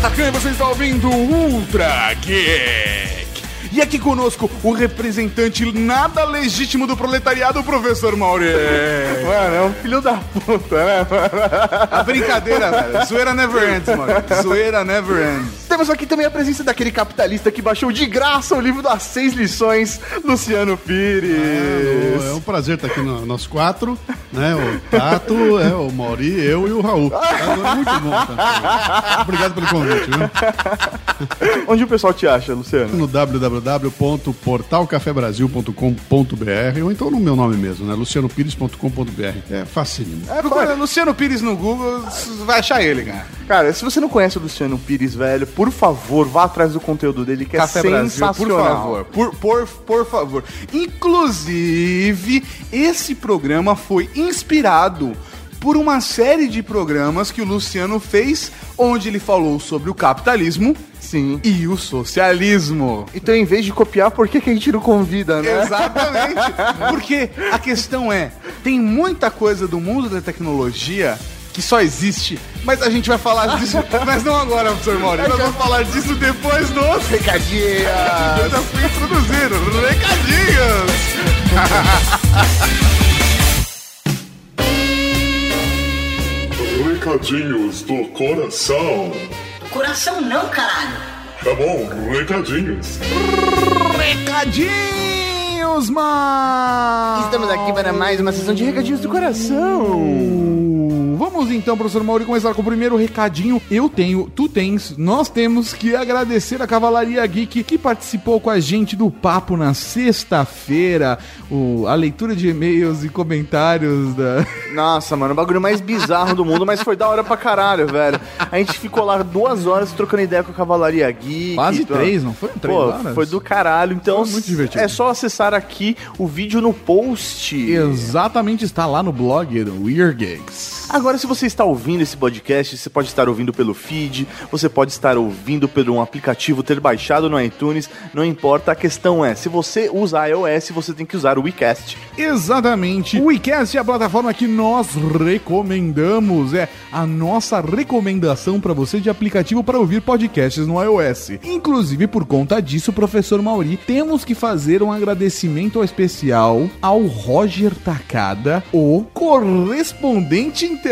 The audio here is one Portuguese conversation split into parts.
Atacan e você está ouvindo Ultra Geek. E aqui conosco o representante nada legítimo do proletariado, o professor Mauri. Mano, é um filho da puta, né? A brincadeira, velho. Zoeira never ends, mano. Zoeira never ends. Temos aqui também a presença daquele capitalista que baixou de graça o livro das seis lições, Luciano Pires. É um prazer estar aqui no- nós quatro, né? O Tato, é, o Mauri, eu e o Raul. Agora, muito bom, tá? Obrigado pelo convite, viu? Onde o pessoal te acha, Luciano? No www.portalcafebrasil.com.br ou então no meu nome mesmo, né? lucianopires.com.br. É facílimo. Procura Luciano Pires no Google, vai achar ele, cara. Cara, se você não conhece o Luciano Pires, velho, por favor, vá atrás do conteúdo dele, que Café é Brasil, sensacional. por favor. Por, por, por favor. Inclusive, esse programa foi inspirado por uma série de programas que o Luciano fez, onde ele falou sobre o capitalismo Sim. e o socialismo. Então, em vez de copiar, por que, que a gente não convida, né? Exatamente. Porque a questão é, tem muita coisa do mundo da tecnologia que só existe, mas a gente vai falar disso, mas não agora, professor Mauro. Nós vamos falar disso depois dos Recadinha! Eu já fui introduzir recadinhos. Recadinhos do coração. Coração não, caralho. Tá bom, recadinhos. Recadinhos, mas Estamos aqui para mais uma sessão de recadinhos do coração. Vamos então, professor Mauri, começar com o primeiro recadinho. Eu tenho, tu tens, nós temos que agradecer a Cavalaria Geek que participou com a gente do papo na sexta-feira. A leitura de e-mails e comentários da. Nossa, mano, o bagulho mais bizarro do mundo, mas foi da hora pra caralho, velho. A gente ficou lá duas horas trocando ideia com a Cavalaria Geek. Quase três, não foi? Três Pô, horas? foi do caralho. Então, Foi muito divertido. é só acessar aqui o vídeo no post. Exatamente, está lá no blog do Weird Gigs. Agora, se você está ouvindo esse podcast, você pode estar ouvindo pelo feed, você pode estar ouvindo pelo um aplicativo, ter baixado no iTunes, não importa. A questão é, se você usa iOS, você tem que usar o WeCast. Exatamente. O WeCast é a plataforma que nós recomendamos. É a nossa recomendação para você de aplicativo para ouvir podcasts no iOS. Inclusive, por conta disso, professor Mauri, temos que fazer um agradecimento especial ao Roger Takada, o correspondente internacional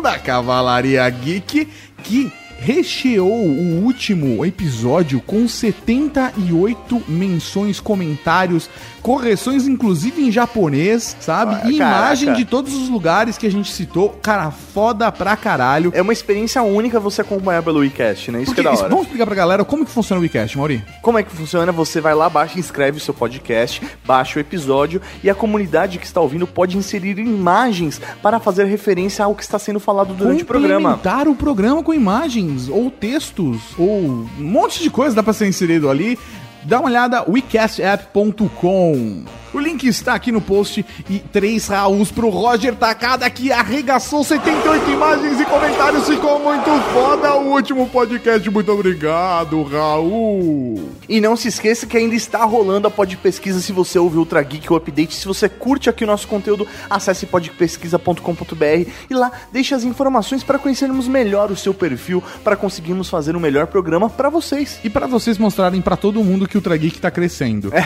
da Cavalaria Geek, que recheou o último episódio com 78 menções, comentários, correções, inclusive em japonês, sabe? Ah, E imagem caraca. de todos os lugares que a gente citou. Cara, foda pra caralho. É uma experiência única você acompanhar pelo WeCast, né? Isso Porque, que é da hora. vamos explicar pra galera como que funciona o WeCast, Mauri? Como é que funciona? Você vai lá, baixa, inscreve o seu podcast, baixa o episódio e a comunidade que está ouvindo pode inserir imagens para fazer referência ao que está sendo falado durante o programa. Complementar o programa com imagens, ou textos, ou um monte de coisa dá pra ser inserido ali. Dá uma olhada, wecastapp.com. O link está aqui no post e três Raús pro Roger Takada que arregaçou 78 imagens e comentários. Ficou muito foda o último podcast. Muito obrigado, Raul. E não se esqueça que ainda está rolando a Pod Pesquisa se você ouve Ultra Geek ou Update. Se você curte aqui o nosso conteúdo, acesse podpesquisa.com.br e lá deixe as informações para conhecermos melhor o seu perfil, para conseguirmos fazer um melhor programa para vocês. E para vocês mostrarem pra todo mundo que o Trageek tá crescendo.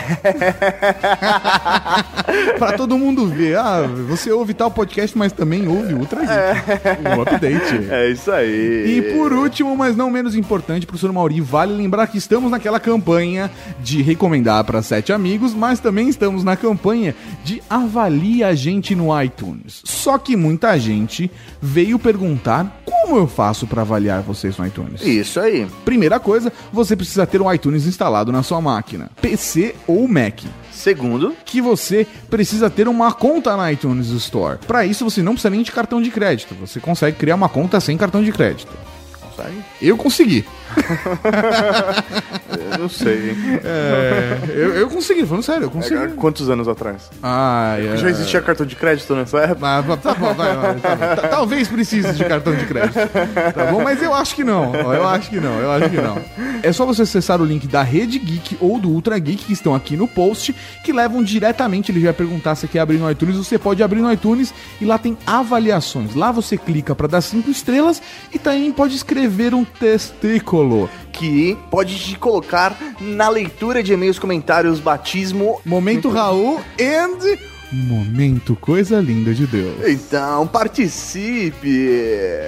Pra todo mundo ver. Ah, você ouve tal podcast, mas também ouve o Ultra Geek. O update. É isso aí. E por último, mas não menos importante, professor Mauri, vale lembrar que estamos naquela campanha de recomendar para sete amigos, mas também estamos na campanha de avalie a gente no iTunes. Só que muita gente veio perguntar como eu faço para avaliar vocês no iTunes. Isso aí. Primeira coisa, você precisa ter o iTunes instalado na sua máquina, PC ou Mac. Segundo, Que você precisa ter uma conta na iTunes Store. Para isso, você não precisa nem de cartão de crédito. Você consegue criar uma conta sem cartão de crédito. consegue? Eu consegui. Eu não sei. hein? É, eu, eu consegui, falando sério, eu consegui. É, Quantos anos atrás? Ai, é. Já existia cartão de crédito nessa época? Ah, tá bom, vai, vai, tá bom. Ta- Talvez precise de cartão de crédito. Tá bom? Mas eu acho que não. Eu acho que não, eu acho que não. É só você acessar o link da Rede Geek ou do Ultra Geek que estão aqui no post, que levam diretamente. Ele vai perguntar se quer abrir no iTunes. Você pode abrir no iTunes e lá tem avaliações. Lá você clica para dar cinco estrelas e também pode escrever um testículo. Que pode te colocar na leitura de e-mails, comentários, batismo. Momento Raul and Momento Coisa Linda de Deus. Então, participe!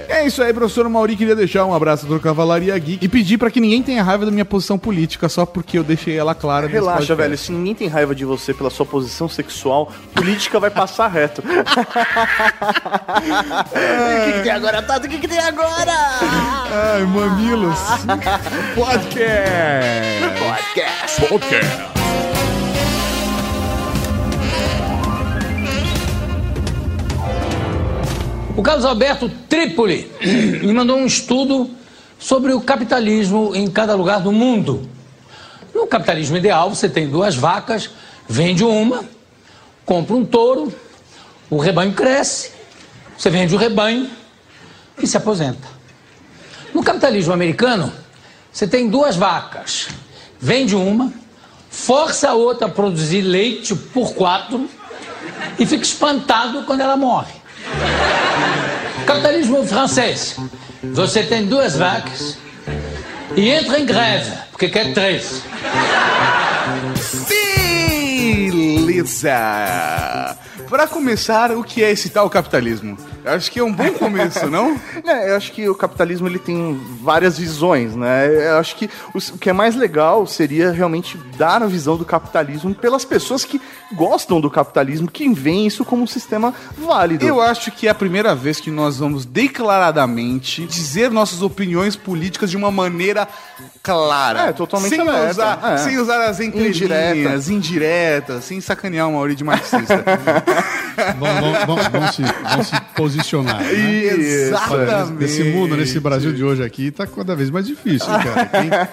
É isso aí, professor Mauri. Queria deixar um abraço do Cavalaria Geek e pedir pra que ninguém tenha raiva da minha posição política só porque eu deixei ela clara. nesse Relaxa, velho. Se ninguém tem raiva de você pela sua posição sexual, política vai passar reto. O que, que tem agora, Tato? O que, que tem agora? Ai, mamilos. Podcast. Podcast. O Carlos Alberto Trípoli me mandou um estudo sobre o capitalismo em cada lugar do mundo. No capitalismo ideal, você tem duas vacas, vende uma, compra um touro, o rebanho cresce, você vende o rebanho e se aposenta. No capitalismo americano, você tem duas vacas, vende uma, força a outra a produzir leite por quatro e fica espantado quando ela morre. Capitalismo francês. Você tem duas vacas e entra em greve, porque quer três. Beleza. Pra começar, o que é esse tal capitalismo? Acho que é um bom começo, não? É, eu acho que o capitalismo ele tem várias visões, né? Eu acho que o que é mais legal seria realmente dar a visão do capitalismo pelas pessoas que gostam do capitalismo, que veem isso como um sistema válido. Eu acho que é a primeira vez que nós vamos declaradamente dizer nossas opiniões políticas de uma maneira clara. É, totalmente sem aberta, usar, é. sem usar as entrelinhas, indiretas, sem sacanear o Mauri de marxista. Vão, vão- vão- vão se, se posicionar. né? Exatamente. Nesse mundo, nesse Brasil de hoje aqui, tá cada vez mais difícil, cara.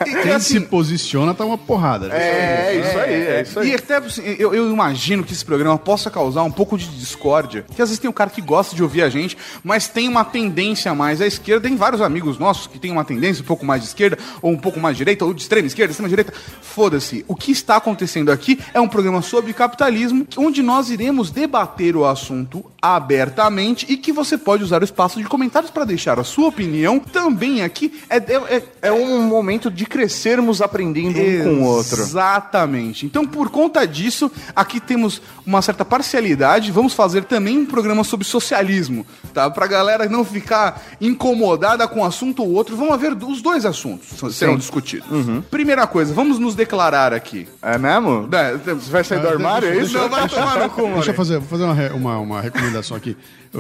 Quem, quem se posiciona tá uma porrada. né? É, isso aí, é isso aí. E até assim, eu, eu imagino que esse programa possa causar um pouco de discórdia. Que às vezes tem um cara que gosta de ouvir a gente, mas tem uma tendência mais à esquerda. Tem vários amigos nossos que têm uma tendência um pouco mais de esquerda, ou um pouco mais de direita, ou de extrema esquerda, extrema direita. Foda-se. O que está acontecendo aqui é um programa sobre capitalismo, onde nós iremos debater o assunto abertamente e que você pode usar o espaço de comentários para deixar a sua opinião também aqui. É, é, é- É um momento de crescermos aprendendo um com o outro. Exatamente. Então, por conta disso, aqui temos uma certa parcialidade. Vamos fazer também um programa sobre socialismo, tá? Pra galera não ficar incomodada com um assunto ou outro. Vão haver os dois assuntos serão discutidos. Primeira coisa, vamos nos declarar aqui. É mesmo? É, Você vai sair do armário, é isso? Não, vai tomar no cu, Deixa eu fazer, vou fazer uma, uma, uma recomendação aqui.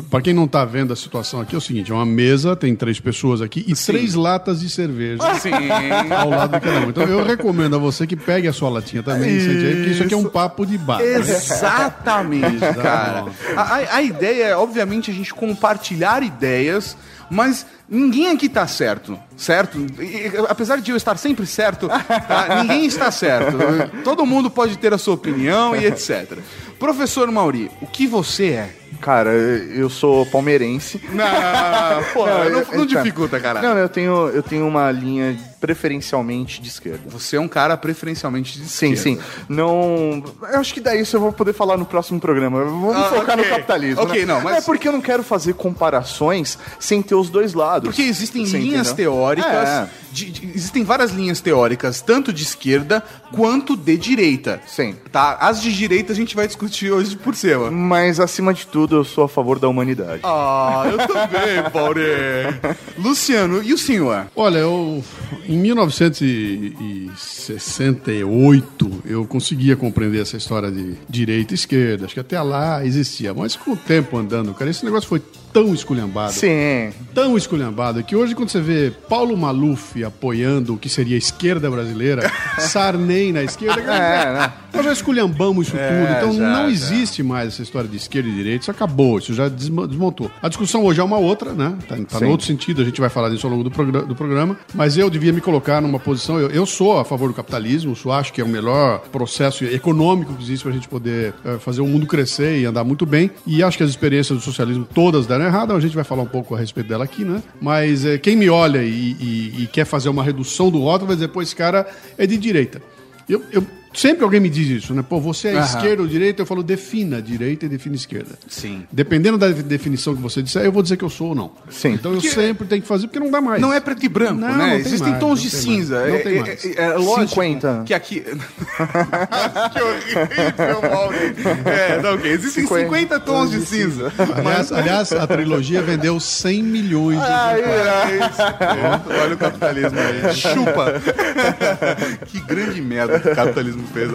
Para quem não tá vendo a situação aqui, é o seguinte: é uma mesa, tem três pessoas aqui e três latas de cerveja Sim. ao lado de cada um. Então eu recomendo a você que pegue a sua latinha também, sente aí, porque isso aqui é um papo de bar. né? Exatamente, cara. A, a- ideia é, obviamente, a gente compartilhar ideias, mas ninguém aqui tá certo, certo? E- apesar de eu estar sempre certo, tá? ninguém está certo. Todo mundo pode ter a sua opinião e etc. Professor Mauri, o que você é? Cara, eu sou palmeirense. Não, pô, Não, não, eu- não então. dificulta, cara. Não, eu tenho, eu tenho uma linha preferencialmente de esquerda. Você é um cara preferencialmente de Sim, esquerda. sim. Não. Eu acho que daí isso eu vou poder falar no próximo programa. Vamos Ah, focar ok. no capitalismo. Ok, né? não, mas- É porque eu não quero fazer comparações sem ter os dois lados. Porque existem Você linhas entendeu? teóricas, É. de- de- existem várias linhas teóricas, tanto de esquerda quanto de direita. Sim. Tá? As de direita a gente vai discutir hoje por cima. Mas acima de tudo, eu sou a favor da humanidade. Ah, eu também, Paure. Luciano, e o senhor? Olha, eu em 1900 e, e 68 eu conseguia compreender essa história de direita e esquerda. Acho que até lá existia. Mas com o tempo andando, cara, esse negócio foi tão esculhambado. Sim. Tão esculhambado que hoje, quando você vê Paulo Maluf apoiando o que seria a esquerda brasileira, Sarney na esquerda, É, né? nós já esculhambamos isso É, tudo. Então já, não já. existe mais essa história de esquerda e direita. Isso acabou, isso já desmo- desmontou. A discussão hoje é uma outra, né? Tá, tá no outro sentido, a gente vai falar disso ao longo do, progra- do programa. Mas eu devia me colocar numa posição. Eu, eu sou a favor do capitalismo, eu acho que é o melhor processo econômico que existe para a gente poder eh, fazer o mundo crescer e andar muito bem. E acho que as experiências do socialismo todas deram errado. A gente vai falar um pouco a respeito dela aqui, né? Mas eh, quem me olha e, e- e quer fazer uma redução do rótulo vai dizer, pô, esse cara é de direita. Eu, eu- sempre alguém me diz isso, né? Pô, você é Aham. esquerda ou direita? Eu falo, defina direita e defina esquerda. Sim. Dependendo da definição que você disser, eu vou dizer que eu sou ou não. Sim. Então eu sempre tenho que fazer, porque não dá mais. Não é preto e branco, Não, né? não tem Existem mais, tons não de tem cinza. mais, não É- tem é- mais. é- é lógico 50. que aqui. que horrível, Mauri. É, não, ok. Existem 50, 50 tons de cinza. Aliás, aliás, a trilogia vendeu 100 milhões de exemplares. Olha o capitalismo aí. Chupa. que grande merda que o capitalismo fez.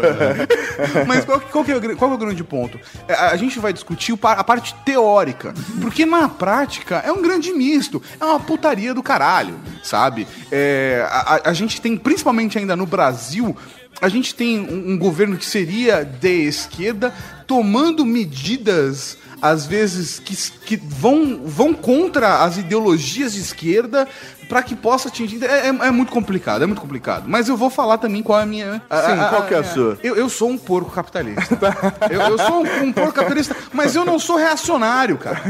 Mas qual, qual é o, qual é o grande ponto? É, A, gente vai discutir a parte teórica. Porque na prática é um grande misto. É uma putaria do caralho, sabe? É, a, a- a gente tem, principalmente ainda no Brasil, a gente tem um, um governo que seria de esquerda tomando medidas às vezes que, que vão, vão contra as ideologias de esquerda para que possa atingir. É, é- é muito complicado, é muito complicado. Mas eu vou falar também qual é a minha. Sim, qual que é a sua? Eu, eu sou um porco capitalista. eu, eu sou um, um porco capitalista, mas eu não sou reacionário, cara.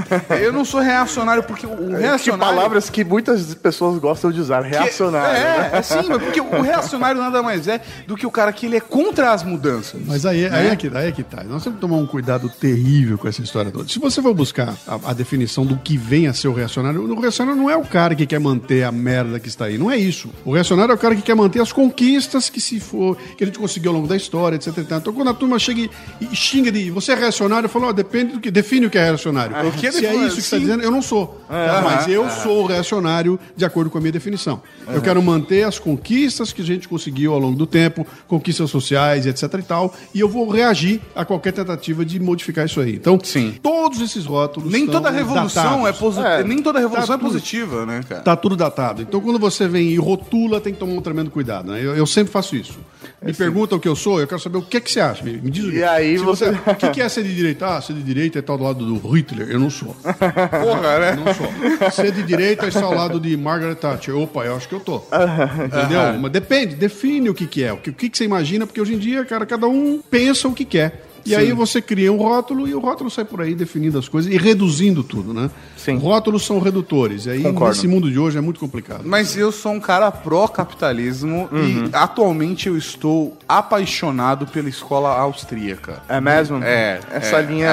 Eu não sou reacionário porque o o Que reacionário. palavras que muitas pessoas gostam de usar. Reacionário. É, né? é sim, porque o reacionário nada mais é do que o cara que ele é contra as mudanças. Mas aí, aí, é que, aí é que tá. Nós temos que tomar um cuidado terrível com essa história toda. Se você for buscar a, a definição do que vem a ser o reacionário, o reacionário não é o cara que quer manter a merda que está aí. Não é isso. O reacionário é o cara que quer manter as conquistas que se for, que a gente conseguiu ao longo da história, etc. e tal. Então, quando a turma chega e, e xinga de você é reacionário, eu falo, ó, depende do que. Define o que é reacionário. É Se é isso que você está dizendo, eu não sou. mas eu sou o reacionário de acordo com a minha definição. Eu quero manter as conquistas que a gente conseguiu ao longo do tempo, conquistas sociais, etc e tal, e eu vou reagir a qualquer tentativa de modificar isso aí. Então, Sim. todos esses rótulos Nem estão toda revolução datados. é positiva. É, nem toda revolução tá é tudo- positiva, né, cara? Tá tudo datado. Então, quando você vem e rotula, tem que tomar um tremendo cuidado. Né? Eu, eu sempre faço isso. Me pergunta o que eu sou, eu quero saber o que, é que você acha. Me, me diz o que. E aí Se você- O que, que é ser de direita? Ah, ser de direita é tal do lado do Hitler. Eu não sou. Porra, né? Não sou. Ser de direita é estar ao lado de Margaret Thatcher. Opa, eu acho que eu tô. Entendeu? Mas depende, define o que, que é. O que, o que, que você imagina, porque hoje em dia, cara, cada um pensa o que quer. E aí você cria um rótulo e o rótulo sai por aí definindo as coisas e reduzindo tudo, né? Sim. Rótulos são redutores. E aí, Concordo. nesse mundo de hoje, é muito complicado. Mas eu sou um cara pró-capitalismo e atualmente eu estou apaixonado pela escola austríaca. É mesmo? É. Essa é, linha.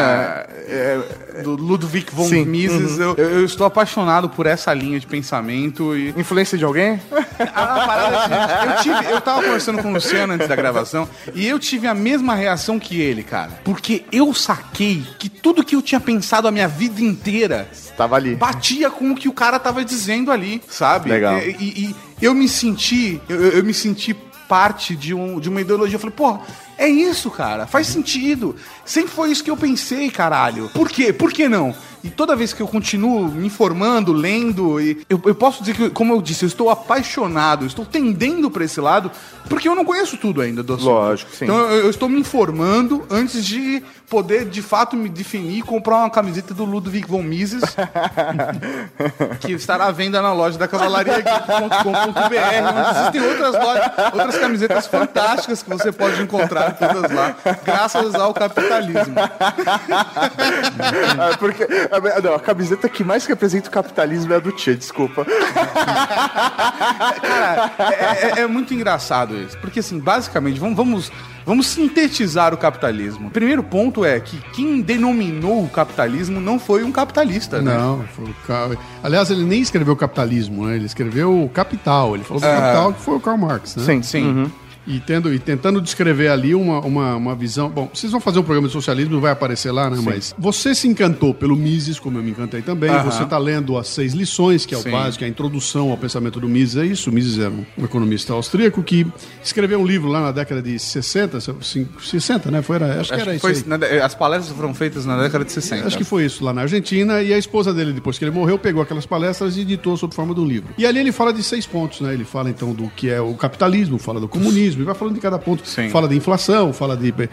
é, é, do Ludwig von Sim. Mises. Eu, eu estou apaixonado por essa linha de pensamento e Influência de alguém? A, a parada é a seguinte, eu, tive, eu tava conversando com o Luciano antes da gravação e eu tive a mesma reação que ele, cara. Porque eu saquei que tudo que eu tinha pensado a minha vida inteira Tava ali. batia com o que o cara tava dizendo ali, sabe? Legal. E, e- e eu me senti, eu, eu- me senti parte de, um, de uma ideologia. Eu falei, pô, é isso, cara, faz sentido. Sempre foi isso que eu pensei, caralho. Por quê? Por que não? E toda vez que eu continuo me informando, lendo, e eu, eu posso dizer que, como eu disse, eu estou apaixonado, estou tendendo para esse lado, porque eu não conheço tudo ainda do assunto. Lógico, sim. Então eu, eu estou me informando antes de poder, de fato, me definir e comprar uma camiseta do Ludwig von Mises, que estará à venda na loja da cavalariageek.com.br, onde existem outras lojas, outras camisetas fantásticas que você pode encontrar todas lá, graças ao capitalismo. Ah, porque a, não, a camiseta que mais representa o capitalismo é a do Tchê, desculpa. Cara, é, é- é muito engraçado isso. Porque, assim, basicamente, vamos, vamos, vamos sintetizar o capitalismo. O primeiro ponto é que quem denominou o capitalismo não foi um capitalista, né? Não, foi. Aliás, ele nem escreveu capitalismo, né? Ele escreveu o capital. Ele falou do capital que foi o Karl Marx, né? Sim, Sim. E, tendo, e tentando descrever ali uma, uma, uma visão. Bom, vocês vão fazer um programa de socialismo, vai aparecer lá, né? Mas você se encantou pelo Mises, como eu me encantei também. Aham. Você está lendo as seis lições, que é o Sim. básico, é a introdução ao pensamento do Mises. É isso. O Mises era um, um economista austríaco que escreveu um livro lá na década de 60, 60, né? Foi, era, acho, que Acho era que isso. foi, aí. na as palestras foram feitas na década de 60. Acho que foi isso, lá na Argentina. E a esposa dele, depois que ele morreu, pegou aquelas palestras e editou sob forma de um livro. E ali ele fala de seis pontos, né? Ele fala então do que é o capitalismo, fala do comunismo, e vai falando de cada ponto. Sim. Fala de inflação, fala de, de,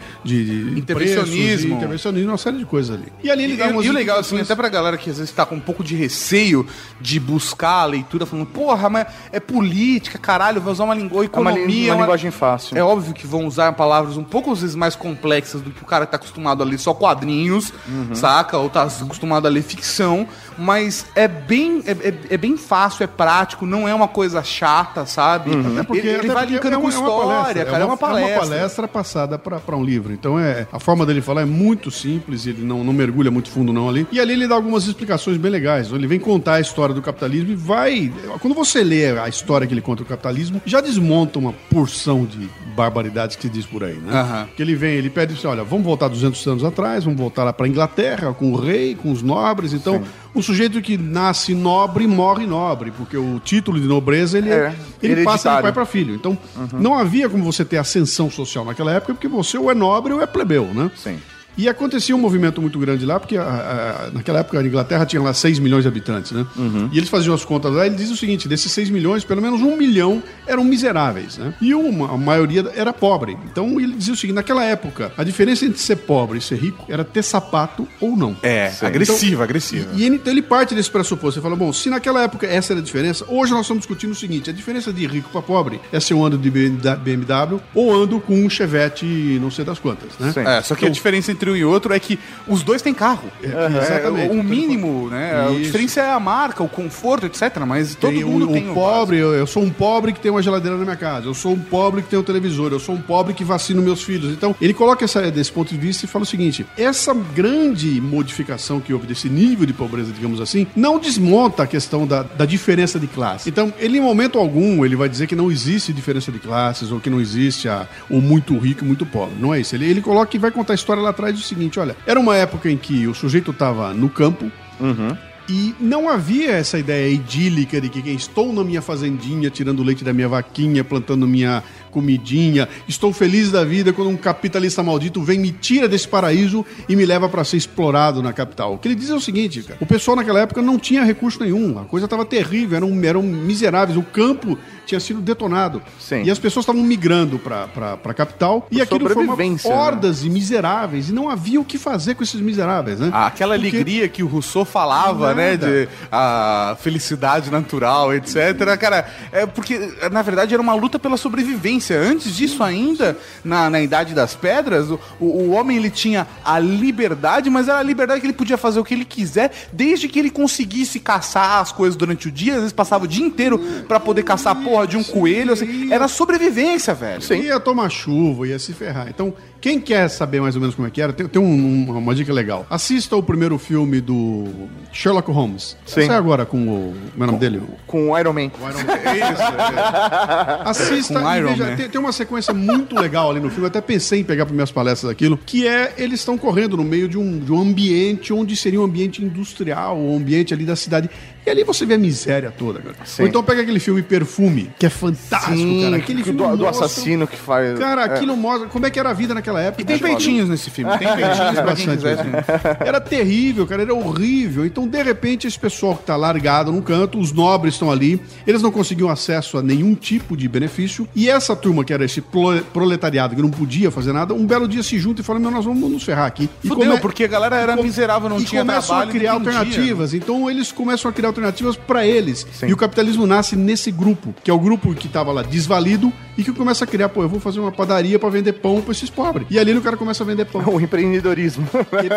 de Intervencionismo. preços, de intervencionismo, uma série de coisas ali. E ali ele E, dá umas e o legal, assim, até pra galera que às vezes tá com um pouco de receio de buscar a leitura, falando, porra, mas é política, caralho, vai usar uma língua, uma economia. lin- uma linguagem fácil. É óbvio que vão usar palavras um pouco às vezes mais complexas do que o cara que tá acostumado a ler só quadrinhos, Uhum. saca? Ou tá acostumado a ler ficção, mas é bem, é, é- é bem fácil, é prático, não é uma coisa chata, sabe? É porque, ele ele até vai linkando é uma- é uma história, palestra, cara, é uma, palestra. É uma palestra passada para um livro. Então é a forma dele falar é muito simples, ele não, não mergulha muito fundo não ali. E ali ele dá algumas explicações bem legais. Ele vem contar a história do capitalismo e vai... Quando você lê a história que ele conta do capitalismo, já desmonta uma porção de barbaridades que se diz por aí, né? Aham. Que ele vem, ele pede assim, olha, vamos voltar 200 anos atrás, vamos voltar lá para Inglaterra com o rei, com os nobres. Então, um sujeito que nasce nobre morre nobre, porque o título de nobreza ele, É, ele passa de pai para filho. Então, não havia como você ter ascensão social naquela época, porque você ou é nobre ou é plebeu, né? Sim. E acontecia um movimento muito grande lá, porque a- a- naquela época a Inglaterra tinha lá 6 milhões de habitantes, né? E eles faziam as contas lá e eles diziam o seguinte: desses 6 milhões, pelo menos um milhão eram miseráveis, né? E uma, a maioria era pobre. Então ele dizia o seguinte: naquela época, a diferença entre ser pobre e ser rico era ter sapato ou não. É, agressiva, agressiva. E ele, então ele parte desse pressuposto. Ele fala: bom, se naquela época essa era a diferença, hoje nós estamos discutindo o seguinte: a diferença de rico para pobre é se eu ando de BMW ou ando com um Chevette não sei das quantas, né? Sim. É, só que a diferença entre e outro é que os dois têm carro. exatamente. É, o mínimo, né? A Isso. diferença é a marca, o conforto, etc. Mas todo Tem mundo o, tem o o pobre, eu, eu sou um pobre que tem uma geladeira na minha casa, eu sou um pobre que tem um televisor, eu sou um pobre que vacino meus filhos. Então, ele coloca essa, desse ponto de vista e fala o seguinte: essa grande modificação que houve desse nível de pobreza, digamos assim, não desmonta a questão da, da diferença de classe. Então, ele em momento algum, ele vai dizer que não existe diferença de classes ou que não existe a, o muito rico e muito pobre. Não é isso. Ele, ele coloca e vai contar a história lá atrás do seguinte: olha, era uma época em que o sujeito estava no campo, e não havia essa ideia idílica de que quem estou na minha fazendinha, tirando o leite da minha vaquinha, plantando minha comidinha, estou feliz da vida quando um capitalista maldito vem me tira desse paraíso e me leva para ser explorado na capital. O que ele diz é o seguinte, cara, o pessoal naquela época não tinha recurso nenhum, a coisa estava terrível, eram, eram miseráveis, o campo tinha sido detonado. Sim. E as pessoas estavam migrando para a capital e aquilo formava sobrevivência, né? hordas de miseráveis e não havia o que fazer com esses miseráveis, né? Ah, aquela Porque- alegria que o Rousseau falava, né? Nada. De a felicidade natural, etc. Cara, é porque, na verdade, era uma luta pela sobrevivência. Antes disso ainda, na, na Idade das Pedras, o, o, homem ele tinha a liberdade, mas era a liberdade que ele podia fazer o que ele quiser, desde que ele conseguisse caçar as coisas durante o dia. Às vezes passava o dia inteiro pra poder caçar a porra de um coelho. Assim. Era sobrevivência, velho. Ia tomar chuva, ia se ferrar. Então, quem quer saber mais ou menos como é que era, tem, tem um- um- uma dica legal. Assista o primeiro filme do Sherlock Holmes. Sim. Sai agora com o. Como é o nome dele? Com o Iron Man. Assista Com e Iron veja. Man. Tem, tem uma sequência muito legal ali no filme. Eu até pensei em pegar para minhas palestras aquilo, que é eles estão correndo no meio de um, de um ambiente onde seria um ambiente industrial, um ambiente ali da cidade. E ali você vê a miséria toda, cara. Sim. Ou então pega aquele filme Perfume, que é fantástico, Sim, cara. Aquele do, filme do nossa, assassino que faz. Cara, é. aquilo mostra como é que era a vida naquela época. E tem cara. peitinhos nesse filme. Tem peitinhos Bastante. Era terrível, cara, era horrível. Então, de repente, esse pessoal que tá largado num canto, os nobres estão ali, eles não conseguiam acesso a nenhum tipo de benefício. E essa turma, que era esse pro- proletariado, que não podia fazer nada, um belo dia se junta e fala: Meu, nós vamos nos ferrar aqui. E Fudeu, come- porque a galera era e miserável, não e tinha começam trabalho, a criar não entendia. alternativas. Então, eles começam a criar alternativas para eles. E o capitalismo nasce nesse grupo, que é o grupo que tava lá desvalido e que começa a criar: Pô, eu vou fazer uma padaria para vender pão para esses pobres. E ali o cara começa a vender pão. O empreendedorismo.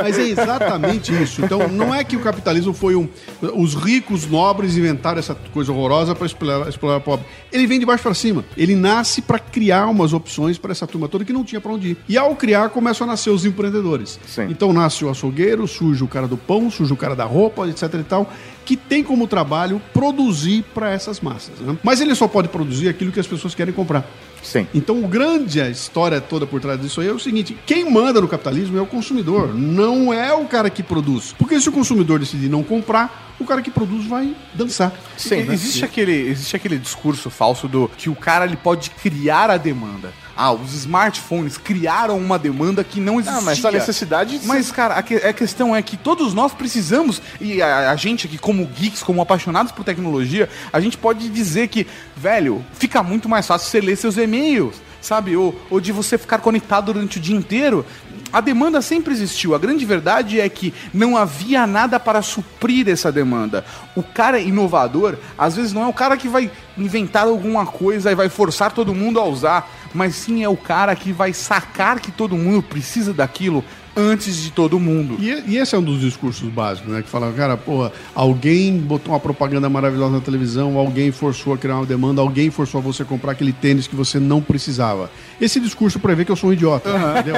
Mas é exatamente isso. Então, não é que o capitalismo foi um. Os ricos nobres inventaram essa coisa horrorosa para explorar, explorar o pobre. Ele vem de baixo para cima. Ele nasce para criar umas opções para essa turma toda que não tinha para onde ir. E ao criar, começam a nascer os empreendedores. Sim. Então, nasce o açougueiro, surge o cara do pão, surge o cara da roupa, etc e tal. Que tem como trabalho produzir para essas massas. né? Mas ele só pode produzir aquilo que as pessoas querem comprar. Sim. Então, o grande a história toda por trás disso aí é o seguinte: quem manda no capitalismo é o consumidor, não é o cara que produz. Porque se o consumidor decidir não comprar, o cara que produz vai dançar. Sim, E- existe, aquele, existe aquele discurso falso do que o cara ele pode criar a demanda. Ah, os smartphones criaram uma demanda que não existia. Ah, mas a necessidade... Mas, cara, a, que- a questão é que todos nós precisamos, e a, a gente aqui, como geeks, como apaixonados por tecnologia, a gente pode dizer que, velho, fica muito mais fácil você ler seus e-mails, sabe? Ou, ou de você ficar conectado durante o dia inteiro. A demanda sempre existiu. A grande verdade é que não havia nada para suprir essa demanda. O cara inovador, às vezes, não é o cara que vai inventar alguma coisa e vai forçar todo mundo a usar, mas sim é o cara que vai sacar que todo mundo precisa daquilo antes de todo mundo. E, e esse é um dos discursos básicos, né? Que fala, cara, porra, alguém botou uma propaganda maravilhosa na televisão, alguém forçou a criar uma demanda, alguém forçou a você comprar aquele tênis que você não precisava. Esse discurso prevê que eu sou um idiota. Entendeu?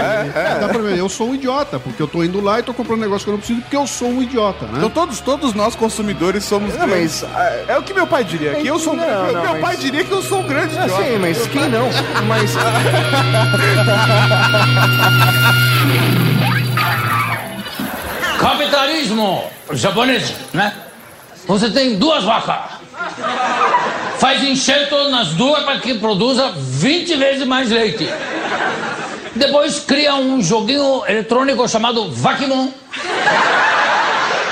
Dá pra ver, eu sou um idiota, porque eu tô indo lá e tô comprando um negócio que eu não preciso, porque eu sou um idiota, né? Então todos, todos nós consumidores somos Não, grandes. mas... ah, É o que meu pai diria, que eu sou um Não, grande- não, Meu mas- pai diria que eu sou um grande idiota. Sim, mas quem não? Mas... Capitalismo japonês, né? Você tem duas vacas. Faz enxerto nas duas para que produza 20 vezes mais leite. Depois cria um joguinho eletrônico chamado Vacuum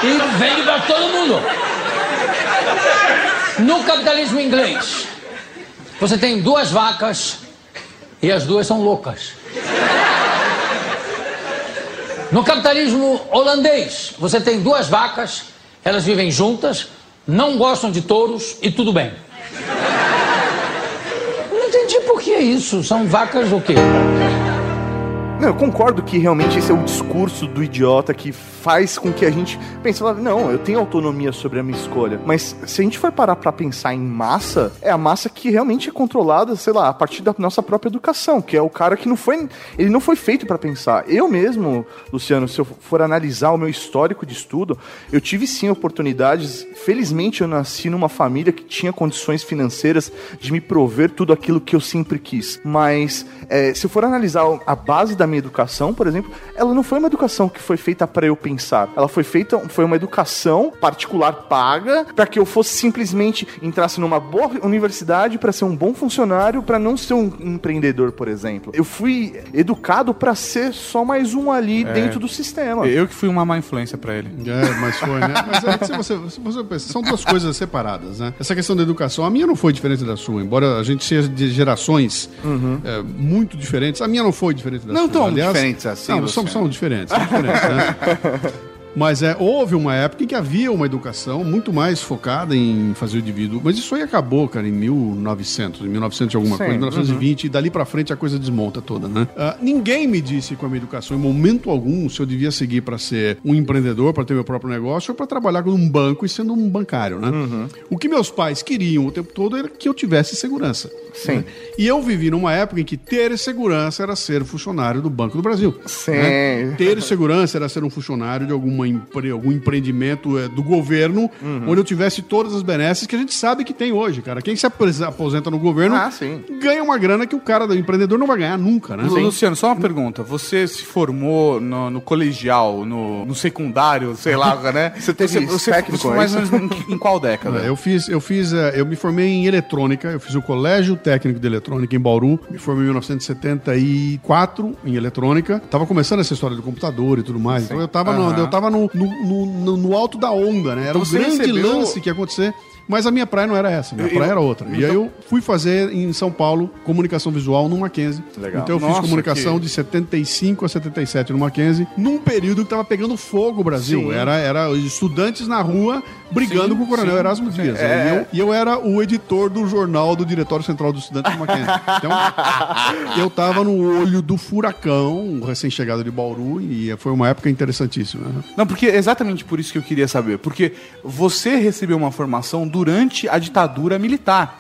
e vende para todo mundo. No capitalismo inglês, você tem duas vacas e as duas são loucas. No capitalismo holandês, você tem duas vacas, elas vivem juntas, não gostam de touros e tudo bem. Não entendi por que isso. São vacas o quê? Não, eu concordo que realmente esse é o discurso do idiota que faz com que a gente pense, não, eu tenho autonomia sobre a minha escolha. Mas se a gente for parar pra pensar em massa, é a massa que realmente é controlada, sei lá, a partir da nossa própria educação, que é o cara que não foi, ele não foi feito pra pensar. Eu mesmo, Luciano, se eu for analisar o meu histórico de estudo, eu tive sim oportunidades. Felizmente eu nasci numa família que tinha condições financeiras de me prover tudo aquilo que eu sempre quis. Mas é, se eu for analisar a base da minha educação, por exemplo, ela não foi uma educação que foi feita para eu pensar. Ela foi feita, foi uma educação particular paga para que eu fosse simplesmente entrasse numa boa universidade para ser um bom funcionário, para não ser um empreendedor, por exemplo. Eu fui educado para ser só mais um ali dentro do sistema. Eu que fui uma má influência pra ele. É, mas foi, né? Mas é que se você, se você pensa, são duas coisas separadas, né? Essa questão da educação, a minha não foi diferente da sua, embora a gente seja de gerações é, muito diferentes. A minha não foi diferente da Não sua. Tão diferentes assim, Não, são, Luciano. são diferentes, são diferentes, né? Mas é, houve uma época em que havia uma educação muito mais focada em fazer o indivíduo. Mas isso aí acabou, cara, em 1900, em 1900 e alguma Sim, coisa, 1920, e dali pra frente a coisa desmonta toda, né? Ah, ninguém me disse com a minha educação, em momento algum, se eu devia seguir pra ser um empreendedor, pra ter meu próprio negócio, ou pra trabalhar num banco e sendo um bancário, né? O que meus pais queriam o tempo todo era que eu tivesse segurança. Sim. né? E eu vivi numa época em que ter segurança era ser funcionário do Banco do Brasil. Sim. né? Ter segurança era ser um funcionário de alguma empre- algum empreendimento eh, do governo, Uhum. onde eu tivesse todas as benesses que a gente sabe que tem hoje, cara. Quem se aposenta no governo Ah, sim. ganha uma grana que o cara do empreendedor não vai ganhar nunca, né? Lu- Luciano, só uma pergunta. Você se formou no, no colegial, no, no secundário, sei lá, né? Você teve você, você, técnico, você mais é ou menos em, em qual década? É, Eu fiz, eu fiz, eh, eu me formei em eletrônica, eu fiz o Colégio Técnico de Eletrônica em Bauru, me formei em 1974 em eletrônica. Tava começando essa história do computador e tudo mais. Então eu tava, no, Aham. eu tava no, no, no- no- alto da onda, né? Era Então um você grande recebeu- lance que ia acontecer. Mas a minha praia não era essa, minha Eu- praia era outra. E então- aí eu fui fazer em São Paulo comunicação visual no Mackenzie. Legal. Então eu fiz Nossa, comunicação que- de 75 a 77 no Mackenzie, num período que tava pegando fogo o Brasil. Sim. Era, era estudantes na rua brigando Sim, com o Coronel sim. Erasmo Dias. É, E eu, e eu era o editor do jornal do Diretório Central dos Estudantes do Mackenzie. Então, eu tava no olho do furacão, recém-chegado de Bauru, e foi uma época interessantíssima. né? Não, porque é exatamente por isso que eu queria saber. Porque você recebeu uma formação durante a ditadura militar.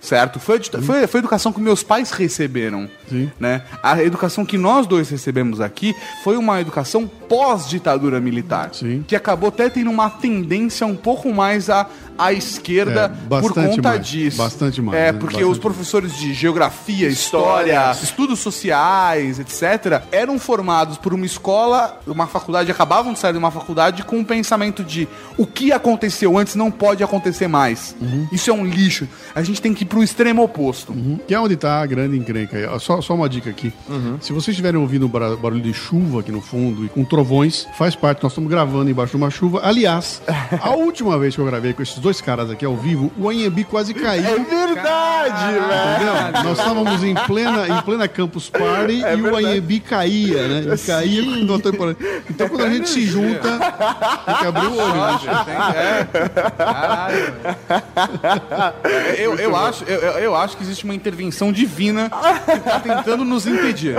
Certo? Foi a, foi, foi a educação que meus pais receberam. Sim. Né? A educação que nós dois recebemos aqui foi uma educação pós-ditadura militar. Sim. Que acabou até tendo uma tendência um pouco mais à, à esquerda É, por conta mais, disso. bastante mais, É, né? porque Bastante os professores de geografia, história, estudos sociais, etc., eram formados por uma escola, uma faculdade, acabavam de sair de uma faculdade com o pensamento de o que aconteceu antes não pode acontecer mais. Uhum. Isso é um lixo. A gente tem que ir pro extremo oposto. Que é onde está a grande encrenca. Só, só uma dica aqui. Se vocês estiverem ouvindo bar- barulho de chuva aqui no fundo e com trovões, faz parte. Nós estamos gravando embaixo de uma chuva. Aliás, a última vez que eu gravei com esses dois caras aqui ao vivo, o Anhembi quase caiu. É verdade, velho. Nós estávamos em plena, em plena Campus Party e o Anhembi caía, né? E caía quando estamos falando. Então quando a gente se junta, tem que abrir o olho, né? gente? Caralho. Eu, eu, acho, eu, eu- acho que existe uma intervenção divina que tá tentando nos impedir.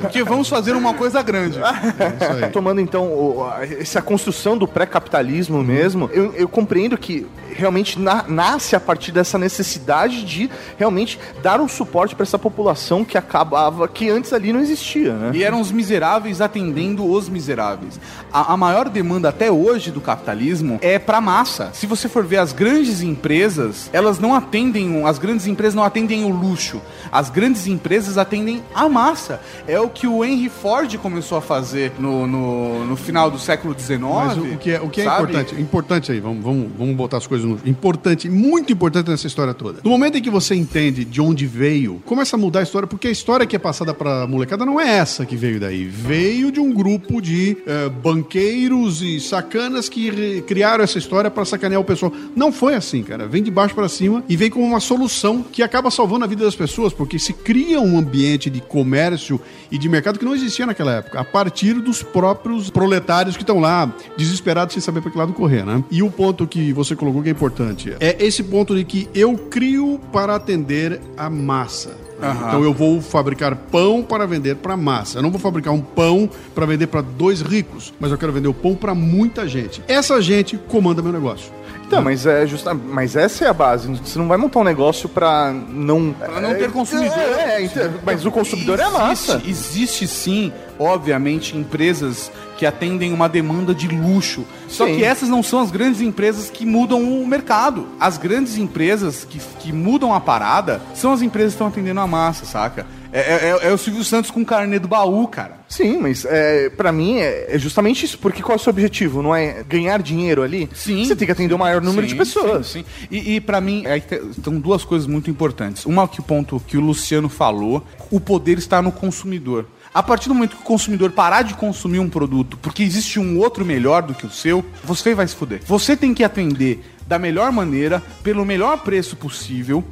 Porque vamos fazer uma coisa grande. Isso aí. Tomando então o- a- essa construção do pré-capitalismo mesmo, eu, eu compreendo que realmente na- nasce a partir dessa necessidade de realmente dar um suporte para essa população que acabava, que antes ali não existia, né? E eram os miseráveis atendendo os miseráveis. A, a maior demanda até hoje do capitalismo é pra massa. Se você for ver as grandes empresas, elas não atendem, as grandes empresas não atendem o luxo. As grandes empresas atendem a massa. É o que o Henry Ford começou a fazer no, no, no final do século XIX. Mas o, o que é, o que é sabe? importante? Importante aí, vamos, vamos, vamos botar as coisas no. Importante, muito importante nessa história toda. No momento em que você entende de onde veio, começa a mudar a história, porque a história que é passada pra molecada não é essa que veio daí. Veio de um grupo de eh, banqueiros e sacanas que criaram essa história pra sacanear o pessoal. Não foi assim, cara. Vem de baixo pra cima e vem como uma solução que acaba salvando a vida das pessoas, porque se cria um ambiente de comércio e de mercado que não existia naquela época, a partir dos próprios proletários que estão lá, desesperados sem saber para que lado correr, né? E o ponto que você colocou que é importante é esse ponto de que eu crio para atender a massa. Então eu vou fabricar pão para vender para massa. Eu não vou fabricar um pão para vender para dois ricos, mas eu quero vender o pão para muita gente. Essa gente comanda meu negócio. Então, mas é justa, mas essa é a base. Você não vai montar um negócio pra não Pra não ter consumidor. É, é, então, mas o consumidor é a massa. Existe, existe sim, obviamente, empresas que atendem uma demanda de luxo. Só Sim. que essas não são as grandes empresas que mudam o mercado. As grandes empresas que, que mudam a parada são as empresas que estão atendendo a massa, saca? É, é- é- é o Silvio Santos com carnê do baú, cara. Sim, mas é, para mim é, é justamente isso. Porque qual é o seu objetivo? Não é ganhar dinheiro ali? Sim. Você tem que atender o maior número de Sim, pessoas. Sim, sim. E, e para mim, aí te- estão duas coisas muito importantes. Uma que o ponto que o Luciano falou, o poder está no consumidor. A partir do momento que o consumidor parar de consumir um produto porque existe um outro melhor do que o seu, você vai se fuder. Você tem que atender da melhor maneira, pelo melhor preço possível,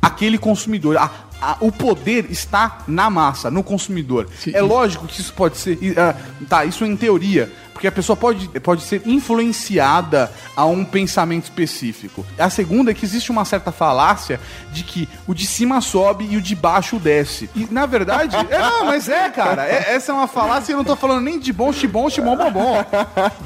aquele consumidor. A- a- o poder está na massa, no consumidor. É lógico que isso pode ser. ah, tá, isso em teoria. Porque a pessoa pode, pode ser influenciada a um pensamento específico. A segunda é que existe uma certa falácia de que o de cima sobe e o de baixo desce. E, na verdade, é, não, mas é, cara. é- essa é uma falácia e eu não tô falando nem de bom, xibom, xibom, bombom.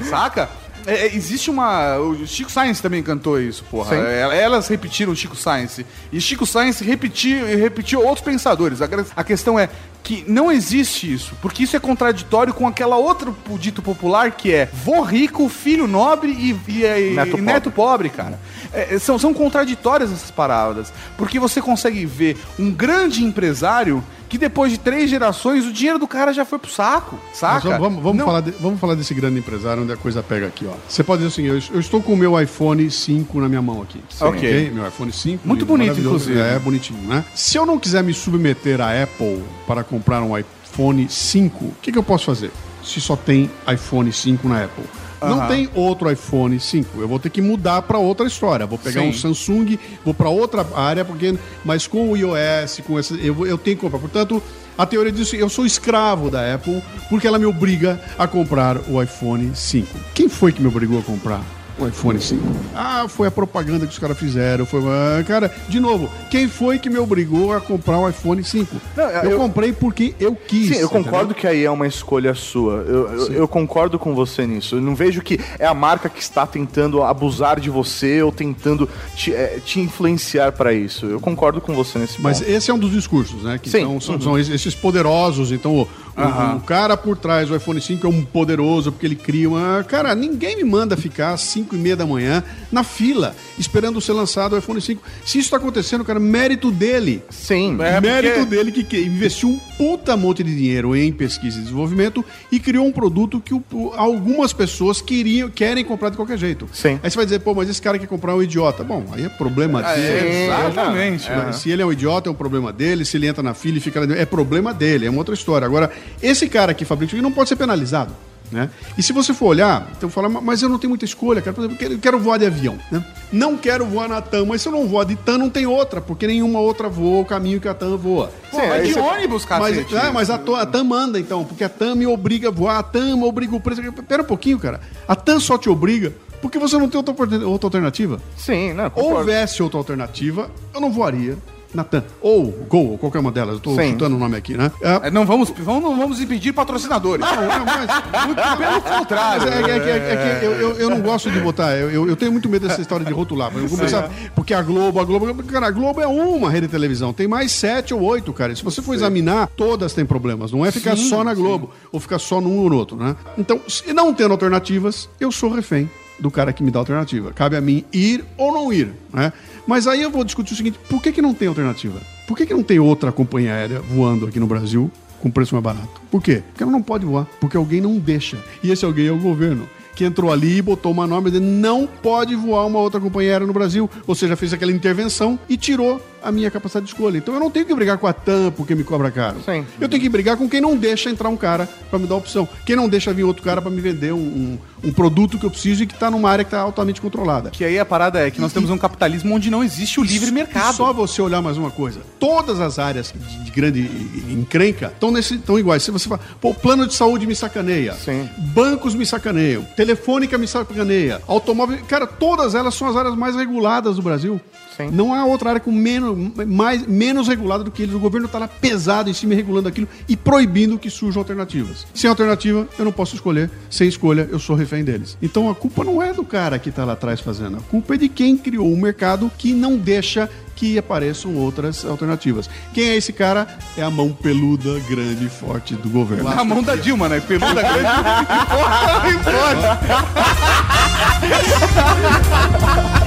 Saca? É, é, existe uma. O Chico Science também cantou isso, porra. É, Elas repetiram Chico Science. E Chico Science repetiu, repetiu outros pensadores. A questão é que não existe isso, porque isso é contraditório com aquela outro dito popular que é vô rico, filho nobre e, e- e- Neto e pobre. neto pobre, cara. É, é, são, são contraditórias essas paradas. Porque você consegue ver um grande empresário que depois de três gerações o dinheiro do cara já foi pro saco, Mas saca? vamos, vamos, vamos falar de- vamos falar desse grande empresário onde a coisa pega aqui, ó. Você pode dizer assim, eu, eu estou com o meu iPhone 5 na minha mão aqui. Ok. Meu iPhone 5. Muito bonito, inclusive. É, bonitinho, né? Se eu não quiser me submeter à Apple para comprar um iPhone 5, o que, que eu posso fazer? Se só tem iPhone 5 na Apple. Não Aham. tem outro iPhone 5. Eu vou ter que mudar para outra história. Vou pegar Sim. um Samsung, vou para outra área, porque mas com o iOS, com esse, eu, eu tenho que comprar. Portanto, a teoria que eu sou escravo da Apple porque ela me obriga a comprar o iPhone 5. Quem foi que me obrigou a comprar o iPhone 5. Ah, foi a propaganda que os caras fizeram. Foi, cara, de novo, quem foi que me obrigou a comprar o iPhone 5? Não, eu, eu- comprei porque eu quis. Sim, eu entendeu? concordo que aí é uma escolha sua. Eu, eu, eu concordo com você nisso. Eu não vejo que é a marca que está tentando abusar de você ou tentando te, eh, te influenciar para isso. Eu concordo com você nesse Mas ponto. esse é um dos discursos, né? Que Sim. são, são, são esses poderosos. Então, o, o- o cara por trás do iPhone 5 é um poderoso porque ele cria uma. Cara, ninguém me manda ficar às 5 e meia da manhã na fila esperando ser lançado o iPhone 5. Se isso tá acontecendo, cara, mérito dele. Sim. É, mérito porque- dele que, que investiu um puta monte de dinheiro em pesquisa e desenvolvimento e criou um produto que o- o- algumas pessoas queriam, querem comprar de qualquer jeito. Sim. Aí você vai dizer, pô, mas esse cara quer comprar um idiota. Bom, aí é problema dele. Exatamente. É, Se ele é um idiota, é um problema dele. Se ele entra na fila e fica lá é problema dele, é uma outra história. Agora, esse cara que fabrica não pode ser penalizado. Né? E se você for olhar, então fala, mas eu não tenho muita escolha, cara. Por exemplo, eu quero, voar de avião. Né? Não quero voar na TAM, mas se eu não voar de TAM, não tem outra, porque nenhuma outra voa o caminho que a TAM voa. Pô, vai de você- ônibus, Mas, cacete. é, mas a, a TAM manda, então, porque a TAM me obriga a voar, a TAM obriga o preço. Pera um pouquinho, cara. A TAM só te obriga porque você não tem outra, outra alternativa. Sim, né? Houvesse outra alternativa, eu não voaria na TAM. Ou Gol, ou qualquer uma delas. Eu tô Sim. chutando o nome aqui, né? É, É, Não vamos, vamos, não vamos impedir patrocinadores. não, não, mas, muito Pelo contrário. Mas é, é é que- é que eu, eu- eu não gosto de botar, eu, eu- eu tenho muito medo dessa história de rotular. mas Eu vou começar, porque a Globo, a Globo, cara, a Globo é uma rede de televisão, tem mais sete ou oito, cara. Se você for examinar, todas têm problemas. Não é ficar só na Globo, ou ficar só num ou no outro, né? Então, se não tendo alternativas, eu sou refém do cara que me dá alternativa. Cabe a mim ir ou não ir, né? Mas aí eu vou discutir o seguinte, por que, que não tem alternativa? Por que, que não tem outra companhia aérea voando aqui no Brasil com preço mais barato? Por quê? Porque ela não pode voar, porque alguém não deixa. E esse alguém é o governo. Que entrou ali e botou uma norma dizendo não pode voar uma outra companhia aérea no Brasil. Ou seja, fez aquela intervenção e tirou a minha capacidade de escolha. Então eu não tenho que brigar com a TAM porque me cobra caro. Sim. Eu tenho que brigar com quem não deixa entrar um cara para me dar opção. Quem não deixa vir outro cara para me vender um, um- um produto que eu preciso e que está numa área que está altamente controlada. Que aí a parada é que nós temos um capitalismo onde não existe o livre E mercado. só você olhar mais uma coisa. Todas as áreas de, de grande encrenca estão nesse estão iguais. Se você fala, pô, o plano de saúde me sacaneia. Sim. Bancos me sacaneiam. Telefônica me sacaneia. Automóvel. Cara, todas elas são as áreas mais reguladas do Brasil. Sim. Não há outra área com menos, mais, menos regulada do que eles. O governo está lá pesado em cima, regulando aquilo e proibindo que surjam alternativas. Sem alternativa, eu não posso escolher. Sem escolha, eu sou refém deles. Então a culpa não é do cara que está lá atrás fazendo. A culpa é de quem criou um mercado que não deixa que apareçam outras alternativas. Quem é esse cara? É a mão peluda, grande e forte do governo. Na mão da Dilma, né? Peluda grande. Não importa.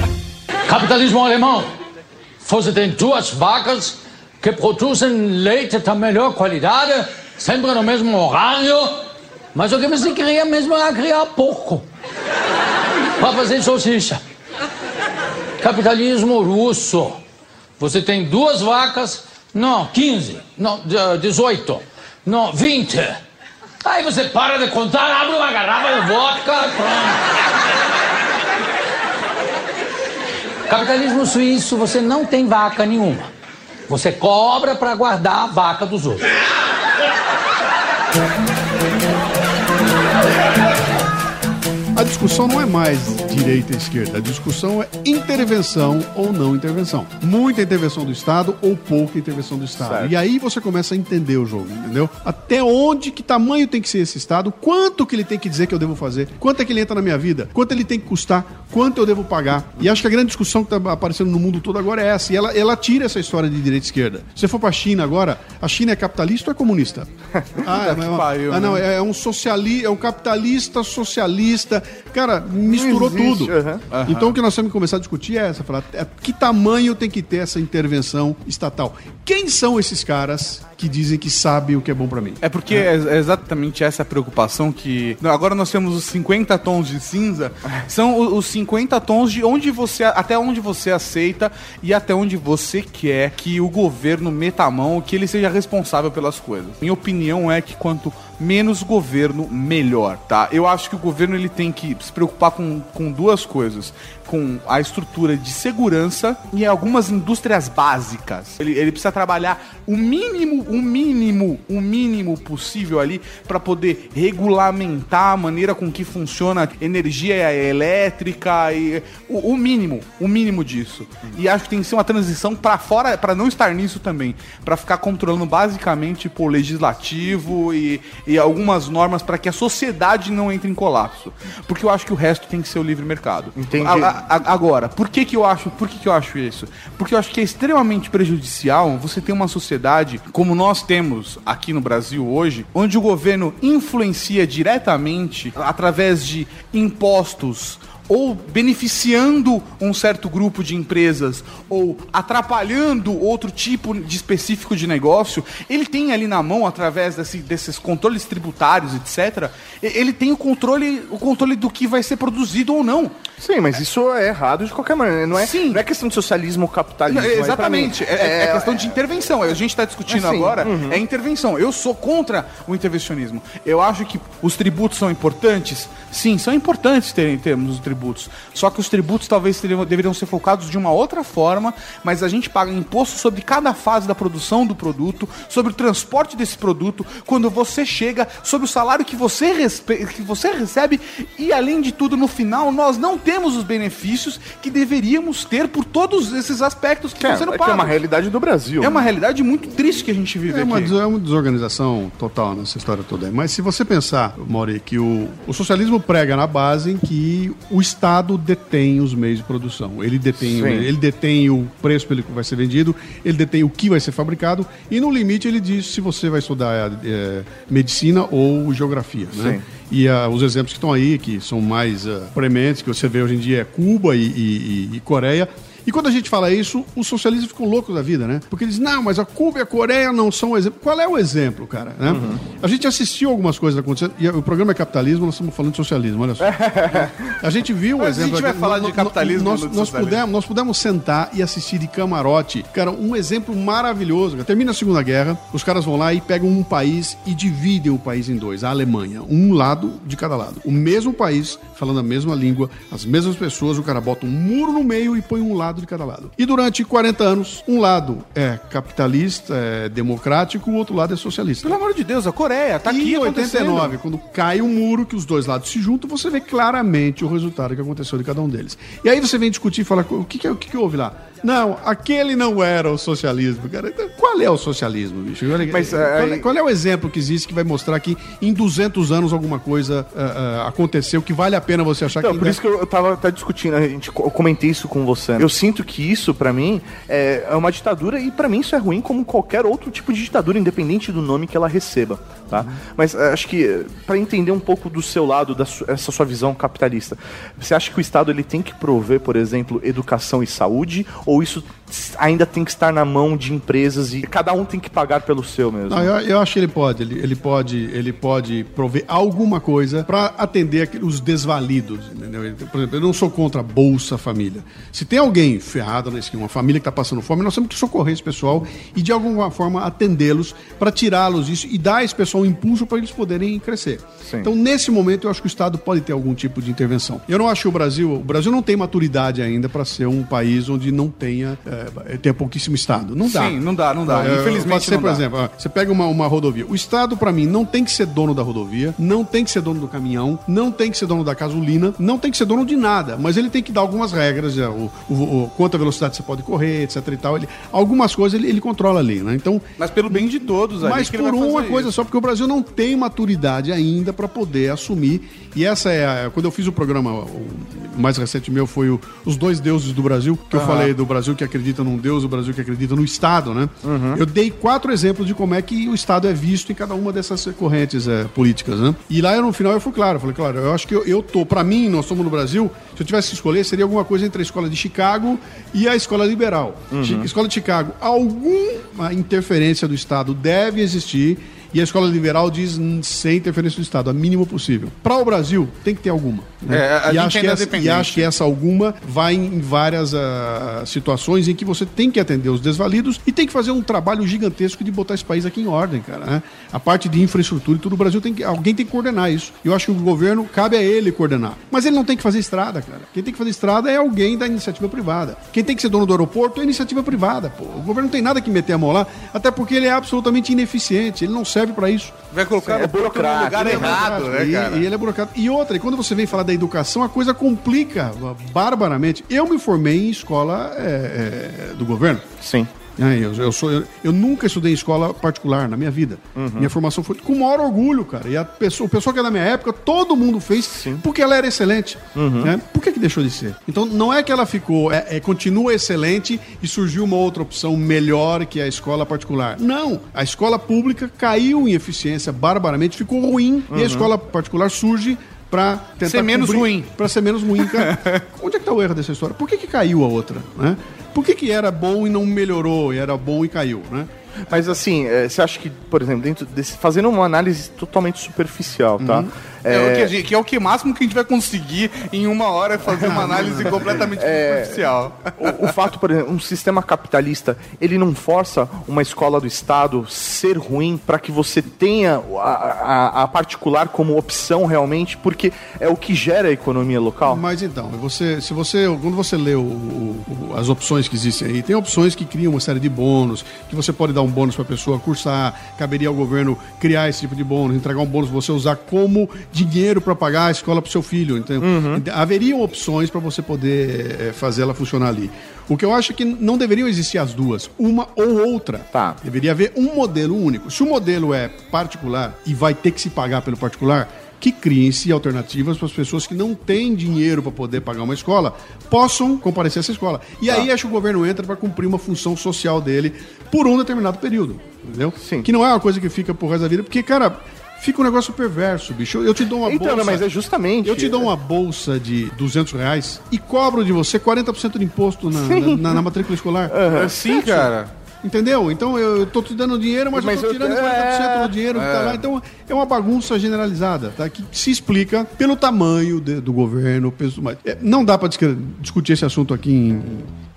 Capitalismo alemão. Você tem duas vacas que produzem leite da melhor qualidade, sempre no mesmo horário, mas o que você queria mesmo era criar porco para fazer salsicha. Capitalismo russo. Você tem duas vacas, não, 15, não, de- 18, não, 20. Aí você para de contar, abre uma garrafa de vodka, pronto. Capitalismo suíço, você não tem vaca nenhuma. Você cobra para guardar a vaca dos outros. A discussão não é mais direita e esquerda, a discussão é intervenção ou não intervenção. Muita intervenção do Estado ou pouca intervenção do Estado. Certo. E aí você começa a entender o jogo, entendeu? Até onde, que tamanho tem que ser esse Estado, quanto que ele tem que dizer que eu devo fazer, quanto é que ele entra na minha vida, quanto ele tem que custar, quanto eu devo pagar. E acho que a grande discussão que está aparecendo no mundo todo agora é essa. E ela, ela tira essa história de direita e esquerda. Se você for para a China agora, a China é capitalista ou é comunista? Ah, é, é, pariu, ah, não, né? é um socialista, é um capitalista socialista. Cara, misturou existe, tudo. Então o que nós temos que começar a discutir é essa, falar é, que tamanho tem que ter essa intervenção estatal. Quem são esses caras que dizem que sabem o que é bom pra mim? É porque é é exatamente essa preocupação que. Agora nós temos os 50 tons de cinza. São o- os 50 tons de onde você. Até onde você aceita e até onde você quer que o governo meta a mão, que ele seja responsável pelas coisas. Minha opinião é que quanto menos governo, melhor, tá? Eu acho que o governo ele tem que se preocupar com, com duas coisas. Com a estrutura de segurança e algumas indústrias básicas. Ele, ele precisa trabalhar o mínimo, o mínimo, o mínimo possível ali para poder regulamentar a maneira com que funciona energia elétrica e o, o mínimo, o mínimo disso. E acho que tem que ser uma transição para fora, para não estar nisso também, para ficar controlando basicamente por legislativo e, e algumas normas para que a sociedade não entre em colapso. Porque eu acho que o resto tem que ser o livre mercado. Entendi. A- a- agora, por que que eu acho, por que que eu acho isso? Porque eu acho que é extremamente prejudicial você ter uma sociedade como nós temos aqui no Brasil hoje, onde o governo influencia diretamente através de impostos ou beneficiando um certo grupo de empresas ou atrapalhando outro tipo de específico de negócio, ele tem ali na mão através desse- desses controles tributários, etc. Ele tem o controle, o controle do que vai ser produzido ou não. Sim, mas isso é errado de qualquer maneira. Não é, Sim. não é questão de socialismo ou capitalismo. Não, pra exatamente. mim. É, é questão de intervenção. A gente está discutindo Assim, agora é intervenção. Eu sou contra o intervencionismo. Eu acho que os tributos são importantes. Sim, são importantes terem termos os tributos. Só que os tributos talvez teriam- deveriam ser focados de uma outra forma, mas a gente paga imposto sobre cada fase da produção do produto, sobre o transporte desse produto, quando você chega, sobre o salário que você, que você recebe e, além de tudo, no final, nós não temos os benefícios que deveríamos ter por todos esses aspectos que É, estão sendo é que é pagos. uma realidade do Brasil. É uma realidade muito triste que a gente vive É uma, aqui. des- é uma desorganização total nessa história toda. aí. Mas se você pensar, Mauri, que o, o socialismo prega na base em que o Estado detém os meios de produção. Ele detém, Sim. ele detém o preço pelo que vai ser vendido, ele detém o que vai ser fabricado e no limite ele diz se você vai estudar eh, medicina ou geografia. Né? Sim. E ah, os exemplos que estão aí, que são mais ah, prementes, que você vê hoje em dia é Cuba e- e- e Coreia. E quando a gente fala isso, os socialistas ficam loucos da vida, né? Porque eles não, mas a Cuba e a Coreia não são um exemplo. Qual é o exemplo, cara? Né? A gente assistiu algumas coisas acontecendo, e o programa é capitalismo, nós estamos falando de socialismo, olha só. a gente viu o Mas a exemplo... gente vai aqui, falar de capitalismo Nós, nós, socialismo. pudemos, nós pudemos sentar e assistir de camarote, cara, um exemplo maravilhoso. Termina a Segunda Guerra, os caras vão lá e pegam um país e dividem o país em dois, a Alemanha, um lado de cada lado. O mesmo país, falando a mesma língua, as mesmas pessoas, o cara bota um muro no meio e põe um lado de cada lado. E durante 40 anos, um lado é capitalista, é democrático, o outro lado é socialista. Pelo amor de Deus, a Coreia tá aqui E em acontecendo. 89, quando cai o muro, que os dois lados se juntam, você vê claramente o resultado que aconteceu de cada um deles. E aí você vem discutir e fala, o que, que, é- o que, que houve lá? Não, aquele não era o socialismo, cara. Então, qual é o socialismo, bicho? Mas, qual, é, qual é o exemplo que existe que vai mostrar que em 200 anos alguma coisa ah, ah, aconteceu que vale a pena você achar Então, que... por ainda- isso que eu, tava até discutindo, a gente, eu comentei isso com você. Eu sinto que isso, pra mim, é, é uma ditadura e pra mim isso é ruim como qualquer outro tipo de ditadura, independente do nome que ela receba, tá? Mas é, acho que pra entender um pouco do seu lado, dessa sua visão capitalista, você acha que o Estado ele tem que prover, por exemplo, educação e saúde, ou isso ainda tem que estar na mão de empresas e cada um tem que pagar pelo seu mesmo? Não, eu, eu acho que ele pode, ele, ele pode, ele pode prover alguma coisa para atender os desvalidos, entendeu? Por exemplo, eu não sou contra a Bolsa Família. Se tem alguém ferrado na esquina, uma família que está passando fome, nós temos que socorrer esse pessoal e de alguma forma atendê-los para tirá-los disso e dar a esse pessoal um impulso para eles poderem crescer. Sim. Então, nesse momento, eu acho que o Estado pode ter algum tipo de intervenção. Eu não acho que o Brasil, o Brasil não tem maturidade ainda para ser um país onde não tenha, é, tenha pouquíssimo Estado. Não dá. Sim, não dá, não dá. É, Infelizmente ser, não por dá. exemplo, você pega uma, uma rodovia. O Estado, pra mim, não tem que ser dono da rodovia, não tem que ser dono do caminhão, não tem que ser dono da gasolina, não tem que ser dono de nada, mas ele tem que dar algumas regras, é, o, o, o- quanta velocidade você pode correr, etc e tal. Ele, algumas coisas ele, ele controla ali, né? Então, Mas pelo bem de todos mas por uma coisa isso. só, porque o Brasil não tem maturidade ainda para poder assumir. E essa é a, quando eu fiz o programa, o mais recente meu foi o, os dois deuses do Brasil, que eu falei do Brasil que acredita num Deus, o Brasil que acredita no Estado, né? Eu dei quatro exemplos de como é que o Estado é visto em cada uma dessas correntes eh, políticas, né? E lá eu, no final eu fui claro, eu falei, claro, eu acho que eu, eu tô, para mim, nós estamos no Brasil, se eu tivesse que escolher, seria alguma coisa entre a escola de Chicago e a escola liberal. Chi- Escola de Chicago, alguma interferência do Estado deve existir E a escola liberal diz sem interferência do Estado, a mínimo possível. Para o Brasil, tem que ter alguma. né? É, e, acho que essa, e acho que essa alguma vai em várias ah, situações em que você tem que atender os desvalidos e tem que fazer um trabalho gigantesco de botar esse país aqui em ordem, cara. né? A parte de infraestrutura e tudo, o Brasil tem que. Alguém tem que coordenar isso. Eu acho que o governo cabe a ele coordenar. Mas ele não tem que fazer estrada, cara. Quem tem que fazer estrada é alguém da iniciativa privada. Quem tem que ser dono do aeroporto é iniciativa privada, pô. O governo não tem nada que meter a mão lá, até porque ele é absolutamente ineficiente. Ele não serve para isso. Vai colocar É no burocrático, lugar é errado, né, E- cara? E, ele é burocrático. E outra, e quando você vem falar da educação, a coisa complica barbaramente. Eu me formei em escola é, é, do governo. Sim. É, eu, eu sou, eu, eu nunca estudei em escola particular na minha vida. Minha formação foi com o maior orgulho, cara. E a pessoa, o pessoal que é da minha época, todo mundo fez porque ela era excelente. né? Por que, que deixou de ser? Então, não é que ela ficou, é, é, continua excelente e surgiu uma outra opção melhor que a escola particular. Não. A escola pública caiu em eficiência barbaramente, ficou ruim e a escola particular surge para tentar Ser menos ruim. Para ser menos ruim, cara. Onde é que tá o erro dessa história? Por que, que caiu a outra, né? Por que, que era bom e não melhorou, e era bom e caiu, né? Mas assim, é, você acha que, por exemplo, dentro desse, fazendo uma análise totalmente superficial, tá? É, o que, a gente- que é o que máximo que a gente vai conseguir em uma hora é fazer uma análise completamente superficial. O, o fato, por exemplo, um sistema capitalista, ele não força uma escola do Estado ser ruim para que você tenha a, a- a particular como opção realmente, porque é o que gera a economia local. Mas então, você, se você, quando você lê o- o- as opções que existem aí, tem opções que criam uma série de bônus, que você pode dar um bônus para a pessoa cursar, caberia ao governo criar esse tipo de bônus, entregar um bônus pra você usar como dinheiro para pagar a escola para seu filho. Então, Então, haveriam opções para você poder eh, fazer ela funcionar ali. O que eu acho é que não deveriam existir as duas, uma ou outra. Tá. Deveria haver um modelo único. Se o modelo é particular e vai ter que se pagar pelo particular, que criem-se alternativas para as pessoas que não têm dinheiro para poder pagar uma escola possam comparecer a essa escola. E aí acho que o governo entra para cumprir uma função social dele por um determinado período, entendeu? Sim. Que não é uma coisa que fica por resto da vida, porque, cara, fica um negócio perverso, bicho. Eu te dou uma Então, bolsa... não, mas é justamente. Eu te dou uma bolsa de 200 reais e cobro de você 40% de imposto na, na, na- na matrícula escolar. É sim, cara. Entendeu? Então eu tô te dando dinheiro, mas, Mas eu eu- tirando 40% é, do dinheiro que tá lá. Então é uma bagunça generalizada, tá? Que se explica pelo tamanho de- do governo, peso mais. É, não dá para discutir esse assunto aqui em,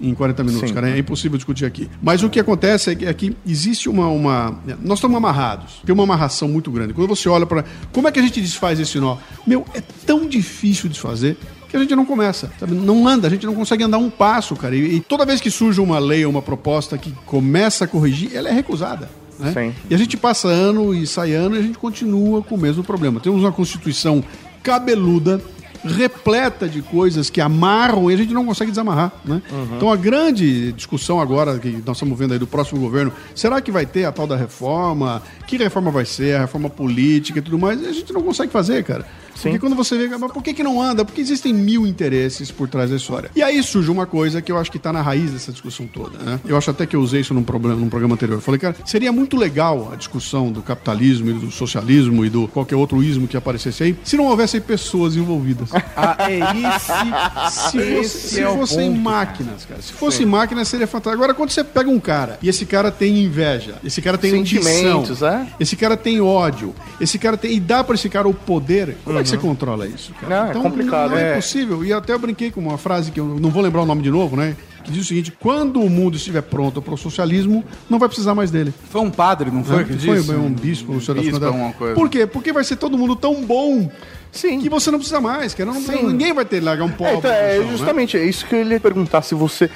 em 40 minutos, Sim. cara. É impossível discutir aqui. Mas o que acontece é que, é que existe uma, uma. Nós estamos amarrados. Tem uma amarração muito grande. Quando você olha para. Como é que a gente desfaz esse nó? Meu, é tão difícil desfazer que a gente não começa, sabe? Não anda, a gente não consegue andar um passo, cara. E, e toda vez que surge uma lei ou uma proposta que começa a corrigir, ela é recusada. Né? E a gente passa ano e sai ano e a gente continua com o mesmo problema. Temos uma Constituição cabeluda, repleta de coisas que amarram e a gente não consegue desamarrar. Né? Então a grande discussão agora que nós estamos vendo aí do próximo governo, será que vai ter a tal da reforma? Que reforma vai ser? A reforma política e tudo mais? A gente não consegue fazer, cara. Porque quando você vê, mas por que, que não anda? Porque existem mil interesses por trás da história. E aí surge uma coisa que eu acho que está na raiz dessa discussão toda. Né? Eu acho até que eu usei isso num, problema, num programa anterior. Eu falei, cara, seria muito legal a discussão do capitalismo e do socialismo e do qualquer outro ismo que aparecesse aí, se não houvessem pessoas envolvidas. Ah, é esse. Se, fosse, se é fossem ponto, máquinas, cara. Se fossem máquinas, seria fantástico. Agora, quando você pega um cara e esse cara tem inveja, esse cara tem Sentimentos, ambição, é? esse cara tem ódio, esse cara tem. E dá pra esse cara o poder, como é que você controla isso, cara? Não, é complicado, Não, é, é. possível. E até eu brinquei com uma frase que eu não vou lembrar o nome de novo, né? Que diz o seguinte: quando o mundo estiver pronto para o socialismo, não vai precisar mais dele. Foi um padre, não foi? Né? que Foi disse? um bispo, da bispo, alguma coisa. Por quê? Porque vai ser todo mundo tão bom Sim. que você não precisa mais, cara. Não, Sim. ninguém vai ter que largar um É, pobre. então, é justamente é isso que eu ia perguntar, se você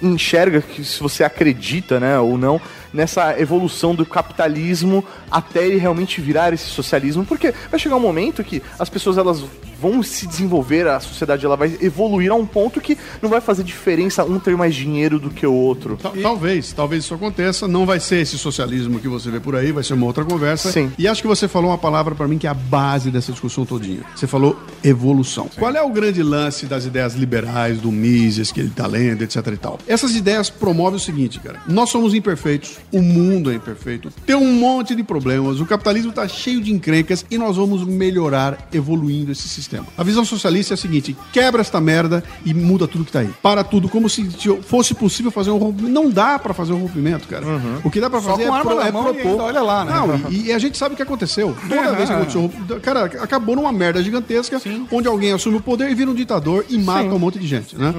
enxerga, que se você acredita, né, ou não, nessa evolução do capitalismo até ele realmente virar esse socialismo, porque vai chegar um momento que as pessoas elas vão se desenvolver, a sociedade ela vai evoluir a um ponto que não vai fazer diferença um ter mais dinheiro do que o outro. Tal- Talvez, talvez isso aconteça. Não vai ser esse socialismo que você vê por aí, vai ser uma outra conversa. Sim. E acho que você falou uma palavra pra mim que é a base dessa discussão todinha. Você falou evolução. Qual é o grande lance das ideias liberais, do Mises, que ele tá lendo, etc e tal? Essas ideias promovem o seguinte, cara. Nós somos imperfeitos, o mundo é imperfeito, tem um monte de problemas, o capitalismo tá cheio de encrencas e nós vamos melhorar evoluindo esse sistema. A visão socialista é a seguinte: quebra esta merda e muda tudo que tá aí. Para tudo, como se fosse possível fazer um rompimento. Não dá para fazer um rompimento, cara. O que dá para fazer é, pro, é e propor. olha lá, né? Não, e, e a gente sabe o que aconteceu. Toda vez que aconteceu. Cara, acabou numa merda gigantesca, onde alguém assume o poder e vira um ditador e mata um monte de gente, né?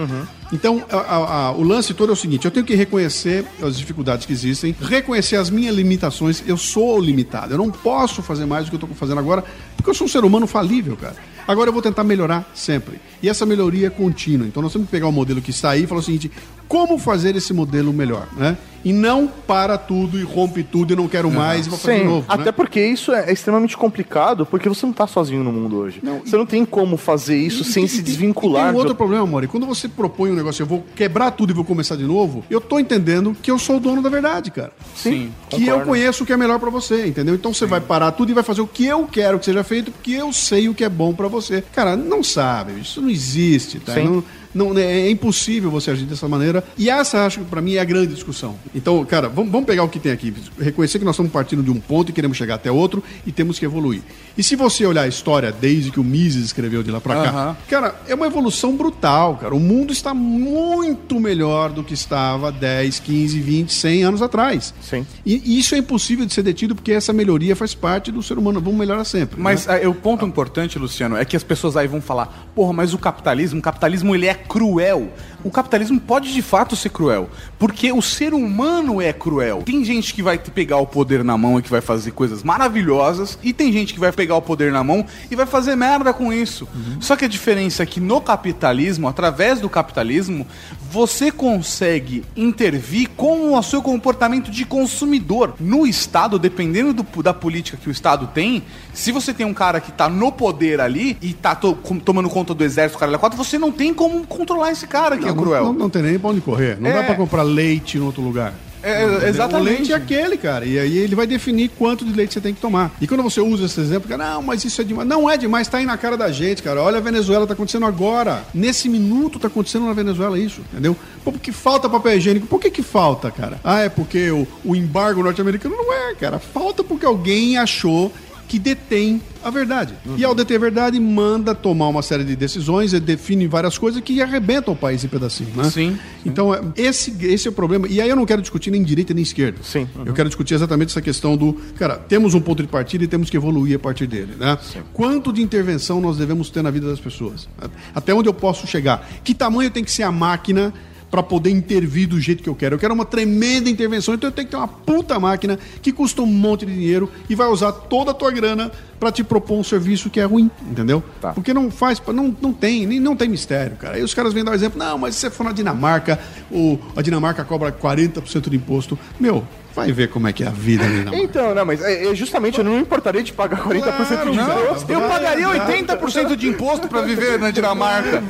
Então, a- a- a- o lance todo é o seguinte: eu tenho que reconhecer as dificuldades que existem, reconhecer as minhas limitações. Eu sou limitado, eu não posso fazer mais do que eu estou fazendo agora, porque eu sou um ser humano falível, cara. Agora eu vou tentar melhorar sempre. E essa melhoria é contínua. Então nós temos que pegar o modelo que está aí e falar o seguinte: como fazer esse modelo melhor, né? E não para tudo e rompe tudo e não quero mais e vou fazer de Sim, novo. até né? porque isso é extremamente complicado, porque você não tá sozinho no mundo hoje. você não tem como fazer isso E- sem e- se e- desvincular. E tem um de outro problema, Mori. Quando você propõe um negócio, eu vou quebrar tudo e vou começar de novo, eu tô entendendo que eu sou o dono da verdade, cara. Sim, Que eu conheço o que é melhor pra você, entendeu? Então você vai parar tudo e vai fazer o que eu quero que seja feito, porque eu sei o que é bom pra você. Cara, não sabe, isso não existe, tá? Sim. Não, não, é impossível você agir dessa maneira. E essa, acho que pra mim é a grande discussão. Então, cara, vamos, vamos pegar o que tem aqui. Reconhecer que nós estamos partindo de um ponto e queremos chegar até outro e temos que evoluir. E se você olhar a história desde que o Mises escreveu de lá pra cá, Aham. Cara, é uma evolução brutal, cara. O mundo está muito melhor do que estava 10, 15, 20, 100 anos atrás. Sim. E isso é impossível de ser detido porque essa melhoria faz parte do ser humano. Vamos melhorar sempre. Mas né? é, o ponto importante, Luciano, é que as pessoas aí vão falar: porra, mas o capitalismo, o capitalismo ele é cruel. O capitalismo pode de fato ser cruel, porque o ser humano é cruel. Tem gente que vai te- pegar o poder na mão e que vai fazer coisas maravilhosas, e tem gente que vai pegar o poder na mão e vai fazer merda com isso. Só que a diferença é que no capitalismo, através do capitalismo, você consegue intervir com o seu comportamento de consumidor. No Estado, dependendo do- da política que o Estado tem, se você tem um cara que tá no poder ali e tá to- com- tomando conta do exército, cara, quatro, você não tem como controlar esse cara que é não, cruel. Não, não tem nem pra onde correr. Não É. dá pra comprar leite em outro lugar. É, Entendeu? exatamente. O leite é aquele, cara. E aí ele vai definir quanto de leite você tem que tomar. E quando você usa esse exemplo, cara, não, mas isso é demais. Não é demais, tá aí na cara da gente, cara. Olha a Venezuela, tá acontecendo agora. Nesse minuto tá acontecendo na Venezuela isso, entendeu? Pô, porque falta papel higiênico. Por que que falta, cara? Ah, é porque o, o embargo norte-americano não é, cara. Falta porque alguém achou que detém a verdade. E ao deter a verdade, manda tomar uma série de decisões e define várias coisas que arrebentam o país em pedacinho, né? Sim, Então, é, esse, esse é o problema. E aí eu não quero discutir nem direita nem esquerda. Sim. Eu quero discutir exatamente essa questão do, cara, temos um ponto de partida e temos que evoluir a partir dele, né? Quanto de intervenção nós devemos ter na vida das pessoas? Até onde eu posso chegar? Que tamanho tem que ser a máquina para poder intervir do jeito que eu quero? Eu quero uma tremenda intervenção, então eu tenho que ter uma puta máquina que custa um monte de dinheiro e vai usar toda a tua grana para te propor um serviço que é ruim, entendeu? Tá. Porque não faz, não, não tem, nem não tem mistério, cara. Aí os caras vêm dar o exemplo, não, mas se você for na Dinamarca, o, a Dinamarca cobra 40% de imposto. Meu, vai ver como é que é a vida na Dinamarca. Então, não, mas é, é justamente eu não me importaria de pagar 40% Claro, de não. imposto. Eu Vai pagaria dar. 80% de imposto pra viver na Dinamarca.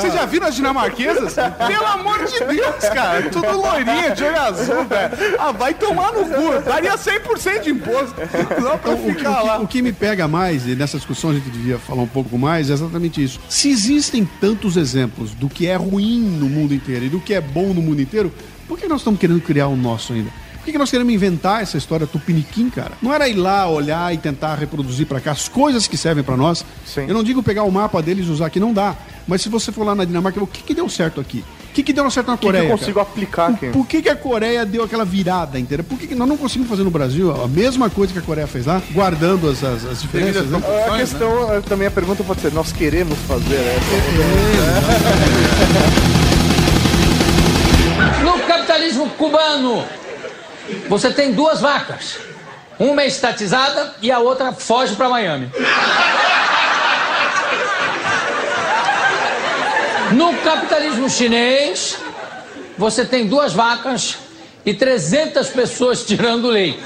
Vocês já viram as dinamarquesas? Pelo amor de Deus, cara. Tudo loirinha, de olho azul, velho. Ah, vai tomar no cu. Daria 100% de imposto. Só pra Então, ficar o que- lá. o que me pega mais, e nessa discussão a gente devia falar um pouco mais, é exatamente isso. Se existem tantos exemplos do que é ruim no mundo inteiro e do que é bom no mundo inteiro, por que nós estamos querendo criar o nosso ainda? Por que, que nós queremos inventar essa história tupiniquim, cara? Não era ir lá, olhar e tentar reproduzir pra cá as coisas que servem pra nós? Sim. Eu não digo pegar o mapa deles e usar aqui, não dá. Mas se você for lá na Dinamarca, o que, que deu certo aqui? O que, que deu certo na O que, que Coreia? eu consigo cara? aplicar aqui? Por que, que a Coreia deu aquela virada inteira? Por que, que nós não conseguimos fazer no Brasil a mesma coisa que a Coreia fez lá, guardando as, as, as diferenças? Né? A questão, eh, também a pergunta pode ser, nós queremos fazer essa? No capitalismo cubano, você tem duas vacas. Uma é estatizada e a outra foge para Miami. No capitalismo chinês, você tem duas vacas e 300 pessoas tirando leite.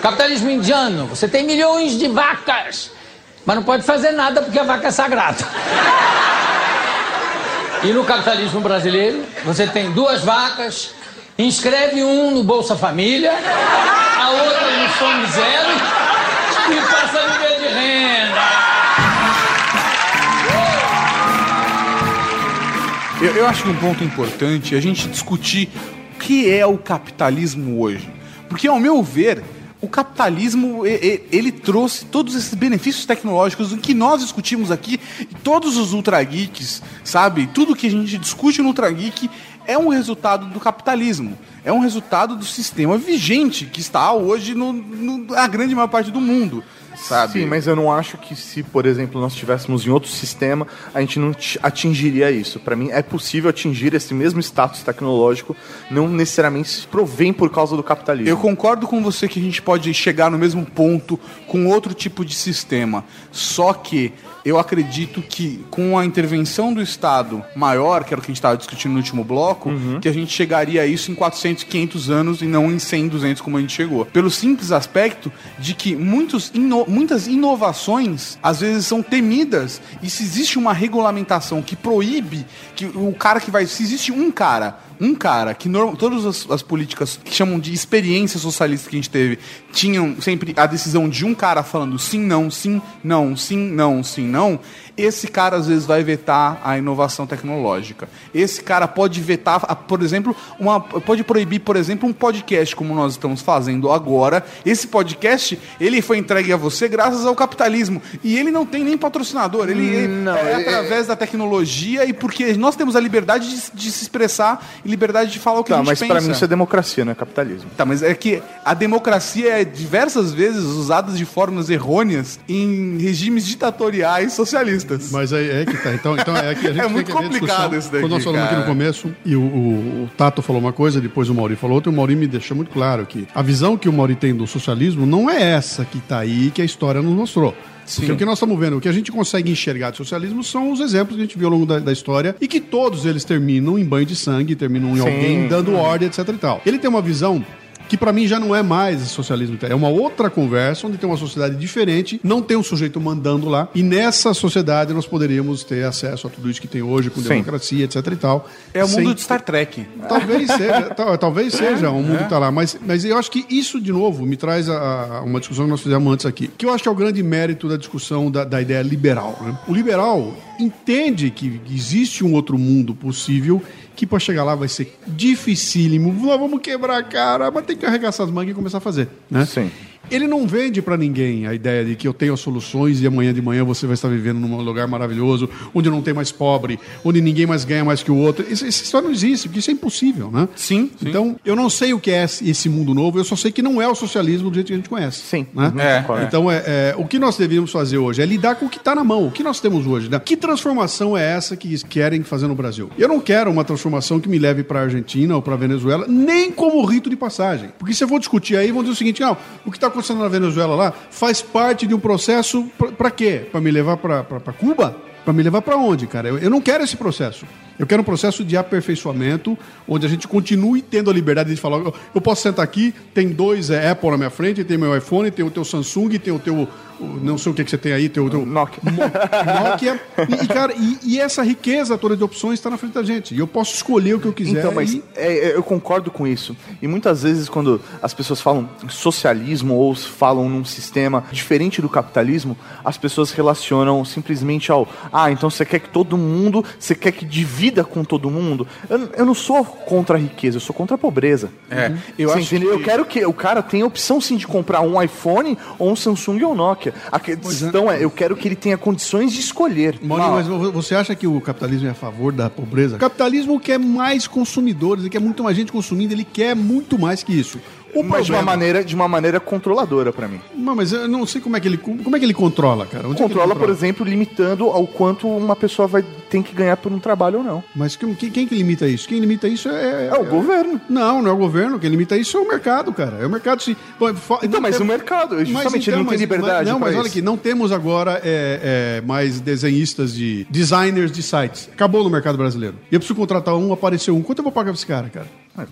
Capitalismo indiano, você tem milhões de vacas, mas não pode fazer nada porque a vaca é sagrada. E no capitalismo brasileiro, você tem duas vacas, inscreve um no Bolsa Família, a outra no Fome Zero e passa a viver de renda. Eu, eu acho que um ponto importante é a gente discutir o que é o capitalismo hoje. Porque, ao meu ver, o capitalismo, ele trouxe todos esses benefícios tecnológicos que nós discutimos aqui, todos os Ultra Geeks, sabe? Tudo que a gente discute no Ultra Geek é um resultado do capitalismo. É um resultado do sistema vigente que está hoje no, no- na grande maior parte do mundo, sabe? Sim, mas eu não acho que se, por exemplo, nós estivéssemos em outro sistema, a gente não ti- atingiria isso. Para mim, é possível atingir esse mesmo status tecnológico, não necessariamente se provém por causa do capitalismo. Eu concordo com você que a gente pode chegar no mesmo ponto com outro tipo de sistema. Só que eu acredito que com a intervenção do Estado maior, que era o que a gente estava discutindo no último bloco, que a gente chegaria a isso em 400, 500 anos e não em 100, 200 como a gente chegou. Pelo simples aspecto de que muitos ino- muitas inovações às vezes são temidas e se existe uma regulamentação que proíbe que o cara que vai. Se existe um cara um cara que norm- todas as, as políticas que chamam de experiência socialista que a gente teve tinham sempre a decisão de um cara falando sim, não, sim, não, sim, não, sim, não. Esse cara às vezes vai vetar a inovação tecnológica. Esse cara pode vetar, a- por exemplo, uma, pode proibir, por exemplo, um podcast como nós estamos fazendo agora. Esse podcast ele foi entregue a você graças ao capitalismo e ele não tem nem patrocinador. Ele Não, é, é- através da tecnologia e porque nós temos a liberdade de, de se expressar e liberdade de falar o que a Tá, gente mas pensa. para mim isso é democracia, não é capitalismo. Tá, mas é que a democracia é diversas vezes usada de formas errôneas em regimes ditatoriais socialistas. Mas é, é que tá. Então, então é que a gente É muito complicado isso daqui, Quando nós falamos aqui no cara. começo, e o, o- o Tato falou uma coisa, depois o Mauri falou outra, e o Mauri me deixou muito claro que a visão que o Mauri tem do socialismo não é essa que está aí, que a história nos mostrou. Porque o que nós estamos vendo, o que a gente consegue enxergar de socialismo são os exemplos que a gente viu ao longo da, da história e que todos eles terminam em banho de sangue, terminam em Sim. alguém dando ordem, etc e tal. Ele tem uma visão que pra mim já não é mais socialismo, é uma outra conversa onde tem uma sociedade diferente, não tem um sujeito mandando lá, e nessa sociedade nós poderíamos ter acesso a tudo isso que tem hoje com Sim. democracia, etc e tal. É o sem mundo de Star Trek. Talvez seja, tal- talvez seja um mundo que tá lá, mas, mas eu acho que isso, de novo, me traz a, a uma discussão que nós fizemos antes aqui, que eu acho que é o grande mérito da discussão da, da ideia liberal. né? O liberal entende que existe um outro mundo possível que para chegar lá vai ser dificílimo. Vamos quebrar a cara, mas tem que carregar essas mangas e começar a fazer. Né? Sim. Ele não vende para ninguém a ideia de que eu tenho as soluções e amanhã de manhã você vai estar vivendo num lugar maravilhoso, onde não tem mais pobre, onde ninguém mais ganha mais que o outro. Isso, essa história não existe, porque isso é impossível, né? Sim, sim. Então, eu não sei o que é esse mundo novo, eu só sei que não é o socialismo do jeito que a gente conhece. Sim. Né? Uhum, É. Então, é, é, o que nós deveríamos fazer hoje é lidar com o que está na mão, o que nós temos hoje. Né? Que transformação é essa que querem fazer no Brasil? Eu não quero uma transformação que me leve para a Argentina ou para a Venezuela, nem como rito de passagem. Porque se eu vou discutir aí, vão dizer o seguinte: não, o que está acontecendo na Venezuela lá faz parte de um processo para quê? Para me levar para Cuba? Para me levar para onde, cara? Eu, eu não quero esse processo. Eu quero um processo de aperfeiçoamento, onde a gente continue tendo a liberdade de falar. Eu, eu posso sentar aqui, tem dois é, Apple na minha frente, tem meu iPhone, tem o teu Samsung, tem o teu. Não sei o que, que você tem aí, teu. teu Nokia. Mo- Nokia. E, e, cara, e, e essa riqueza toda de opções está na frente da gente. E eu posso escolher o que eu quiser. Então, mas e- é, é, eu concordo com isso. E muitas vezes, quando as pessoas falam socialismo ou falam num sistema diferente do capitalismo, as pessoas relacionam simplesmente ao ah, então você quer que todo mundo, você quer que divida com todo mundo. Eu, eu não sou contra a riqueza, eu sou contra a pobreza. É, eu Você acho entendeu? que- Eu quero que o cara tenha a opção sim de comprar um iPhone ou um Samsung ou um Nokia. A questão é, eu quero que ele tenha condições de escolher. Mas vo- você acha que o capitalismo é a favor da pobreza? O capitalismo quer mais consumidores, ele quer muito mais gente consumindo, ele quer muito mais que isso. Mas de uma maneira, de uma maneira controladora pra mim. Não, mas eu não sei como é que ele, como é que ele controla, cara. Onde é que ele Controla, por exemplo, limitando ao quanto uma pessoa vai tem que ganhar por um trabalho ou não. Mas quem, quem- que limita isso? Quem limita isso é... É o governo. Não, não é o governo. Quem limita isso é o mercado, cara. É o mercado se... Então, não mas tem- o mercado, Mas justamente, ele não tem mas- liberdade Não, pra mas olha isso. aqui, não temos agora é, é, mais desenhistas de... Designers de sites. Acabou no mercado brasileiro. E eu preciso contratar um, apareceu um. Quanto eu vou pagar pra esse cara, cara?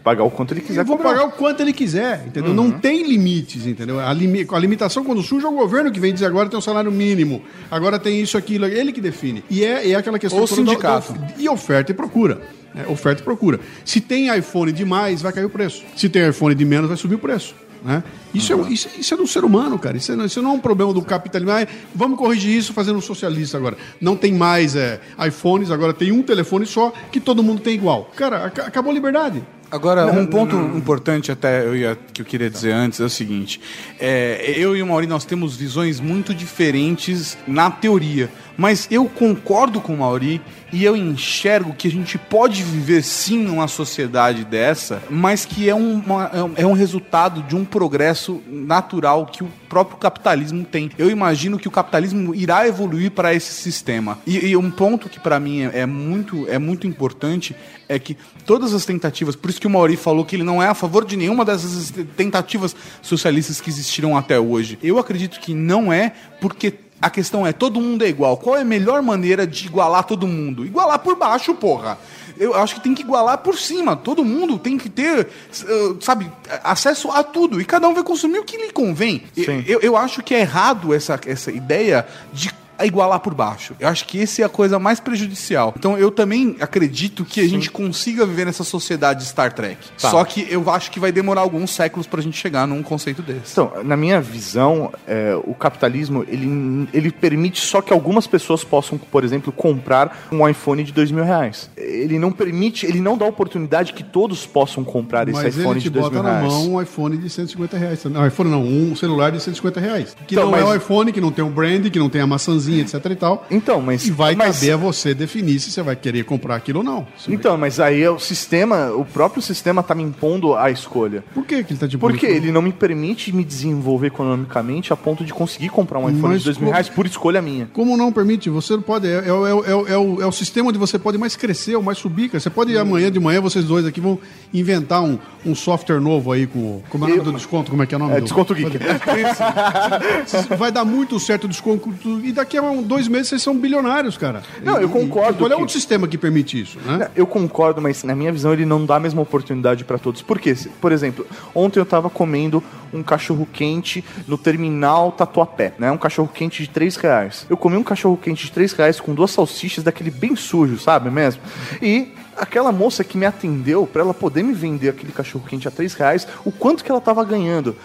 Pagar o quanto ele quiser Eu vou cobrar. pagar o quanto ele quiser, entendeu? Não tem limites, entendeu? A, limi- a limitação, quando surge, é o governo que vem dizer agora tem um salário mínimo, agora tem isso, aquilo, ele que define. E é, é aquela questão... Ou da- sindicato. da- e oferta e procura. né? oferta e procura. Se tem iPhone demais, vai cair o preço. Se tem iPhone de menos, vai subir o preço. Né? Isso, é, isso, isso é do ser humano, cara. Isso, é- isso não é um problema do capitalismo. Ah, vamos corrigir isso fazendo um socialista agora. Não tem mais é, iPhones, agora tem um telefone só que todo mundo tem igual. Cara, aca- acabou a liberdade. Agora, um ponto importante até eu ia, que eu queria dizer antes é o seguinte: é, eu e o Mauri nós temos visões muito diferentes na teoria, mas eu concordo com o Mauri e eu enxergo que a gente pode viver sim numa sociedade dessa, mas que é, uma, é um resultado de um progresso natural que o próprio capitalismo tem. Eu imagino que o capitalismo irá evoluir para esse sistema. E, e um ponto que para mim é, é muito, é muito importante é que todas as tentativas, por isso que o Mauri falou que ele não é a favor de nenhuma dessas tentativas socialistas que existiram até hoje. Eu acredito que não é porque a questão é todo mundo é igual. Qual é a melhor maneira de igualar todo mundo? Igualar por baixo, porra. Eu acho que tem que igualar por cima. Todo mundo tem que ter, uh, sabe, acesso a tudo. E cada um vai consumir o que lhe convém. Eu, eu acho que é errado essa, essa ideia de igualar por baixo. Eu acho que esse é a coisa mais prejudicial. Então eu também acredito que a gente consiga viver nessa sociedade Star Trek. Tá. Só que eu acho que vai demorar alguns séculos pra gente chegar num conceito desse. Então, na minha visão, é, o capitalismo ele, ele permite só que algumas pessoas possam, por exemplo, comprar um iPhone de dois mil reais. Ele não permite, ele não dá oportunidade que todos possam comprar esse Mas iPhone ele de te dois bota mil na reais. mão um iPhone de 150 reais. Não, iPhone não, um celular de 150 reais. Que Então, não mas- é o iPhone, que não tem o brand, que não tem a maçãzinha, etc e tal. Então, mas E vai mas- caber a você definir se você vai querer comprar aquilo ou não. Vai- Então, mas aí é o sistema, o próprio sistema tá me impondo a escolha. Por que, que ele tá te Porque pondo- ele não me permite me desenvolver economicamente a ponto de conseguir comprar um iPhone Mas de dois mil reais por escolha minha. Como não permite? Você não pode. É, é, o- é, é, o- é o, é o sistema onde você pode mais crescer ou mais subir. cara. Você pode amanhã de manhã, vocês dois aqui vão inventar um, um software novo aí com. Como é o nome do desconto? Como é que é o nome? É, do- desconto geek. Vai dar muito certo o desconto. E daqui a um- dois meses vocês são bilionários, cara. Não, eu E- concordo E, qual é que- o sistema que permite isso, né? Eu concordo, mas na minha visão ele não dá a mesma oportunidade para todos. Por quê? Por exemplo, ontem eu tava comendo um cachorro quente no terminal Tatuapé, né? Um cachorro quente de 3 reais. Eu comi um cachorro quente de 3 reais com duas salsichas daquele bem sujo, sabe mesmo? E aquela moça que me atendeu, para ela poder me vender aquele cachorro quente a 3 reais, o quanto que ela tava ganhando?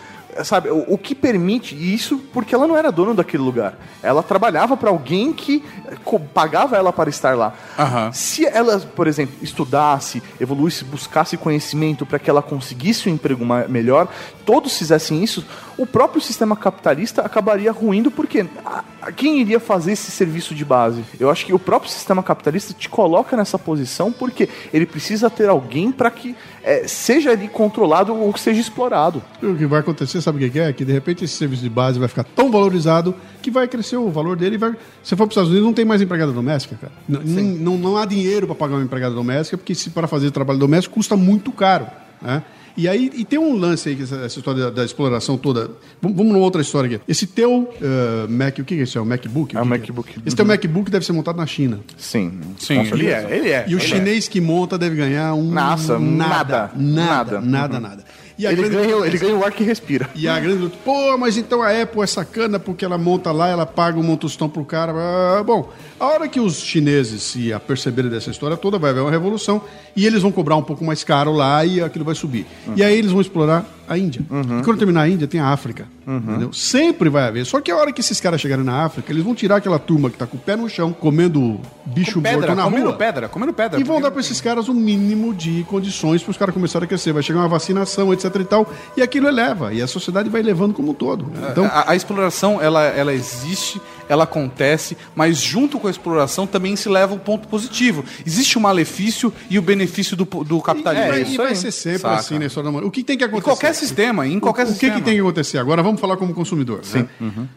Sabe, o, o que permite isso porque ela não era dona daquele lugar. Ela trabalhava para alguém que eh, pagava ela para estar lá. Aham. Se ela, por exemplo, estudasse, evoluísse, buscasse conhecimento para que ela conseguisse um emprego melhor, todos fizessem isso, o próprio sistema capitalista acabaria ruindo, porque a- a- quem iria fazer esse serviço de base? Eu acho que o próprio sistema capitalista te coloca nessa posição porque ele precisa ter alguém para que eh, seja ali controlado ou que seja explorado. O que vai acontecer, sabe o que é? Que de repente esse serviço de base vai ficar tão valorizado que vai crescer o valor dele e vai. Se for para os Estados Unidos, não tem mais empregada doméstica, cara. N- n- Não, não há dinheiro para pagar uma empregada doméstica, porque se para fazer trabalho doméstico custa muito caro. Né? E aí e tem um lance aí, essa, essa história da, da exploração toda. Vamos, vamos numa outra história aqui. Esse teu eh, Mac, o que que é isso? É o MacBook? É o que que MacBook. Esse teu MacBook deve ser montado na China. Sim, Sim, ele é, ele é. E o ele chinês que monta deve ganhar um. Nossa, nada. nada, Nada, nada. nada, nada. E a Ele grande- ganha, ele ganha o ar que respira. e a grande luta, pô, mas então a Apple é sacana porque ela monta lá, ela paga um tostão pro cara. Ah, bom, a hora que os chineses se aperceberem dessa história toda, vai haver uma revolução e eles vão cobrar um pouco mais caro lá e aquilo vai subir. E aí eles vão explorar a Índia. E quando terminar a Índia, tem a África. Entendeu? Sempre vai haver. Só que a hora que esses caras chegarem na África, eles vão tirar aquela turma que tá com o pé no chão, comendo bicho morto Pedra, na comendo rua. pedra, comendo pedra. E vão dar para esses caras o mínimo de condições para os caras começarem a crescer. Vai chegar uma vacinação, etc e tal, e aquilo eleva. E a sociedade vai levando como um todo. Então, a, a exploração ela, ela existe, ela acontece, mas junto com a exploração também se leva um ponto positivo. Existe o malefício e o benefício do, do e capitalismo. vai, isso e vai aí. ser sempre Saca. assim na história da humanidade. O que tem que Em acontecer? qualquer sistema, em qualquer o, o que, sistema. que tem que acontecer? Agora vamos falar como consumidor. Sim.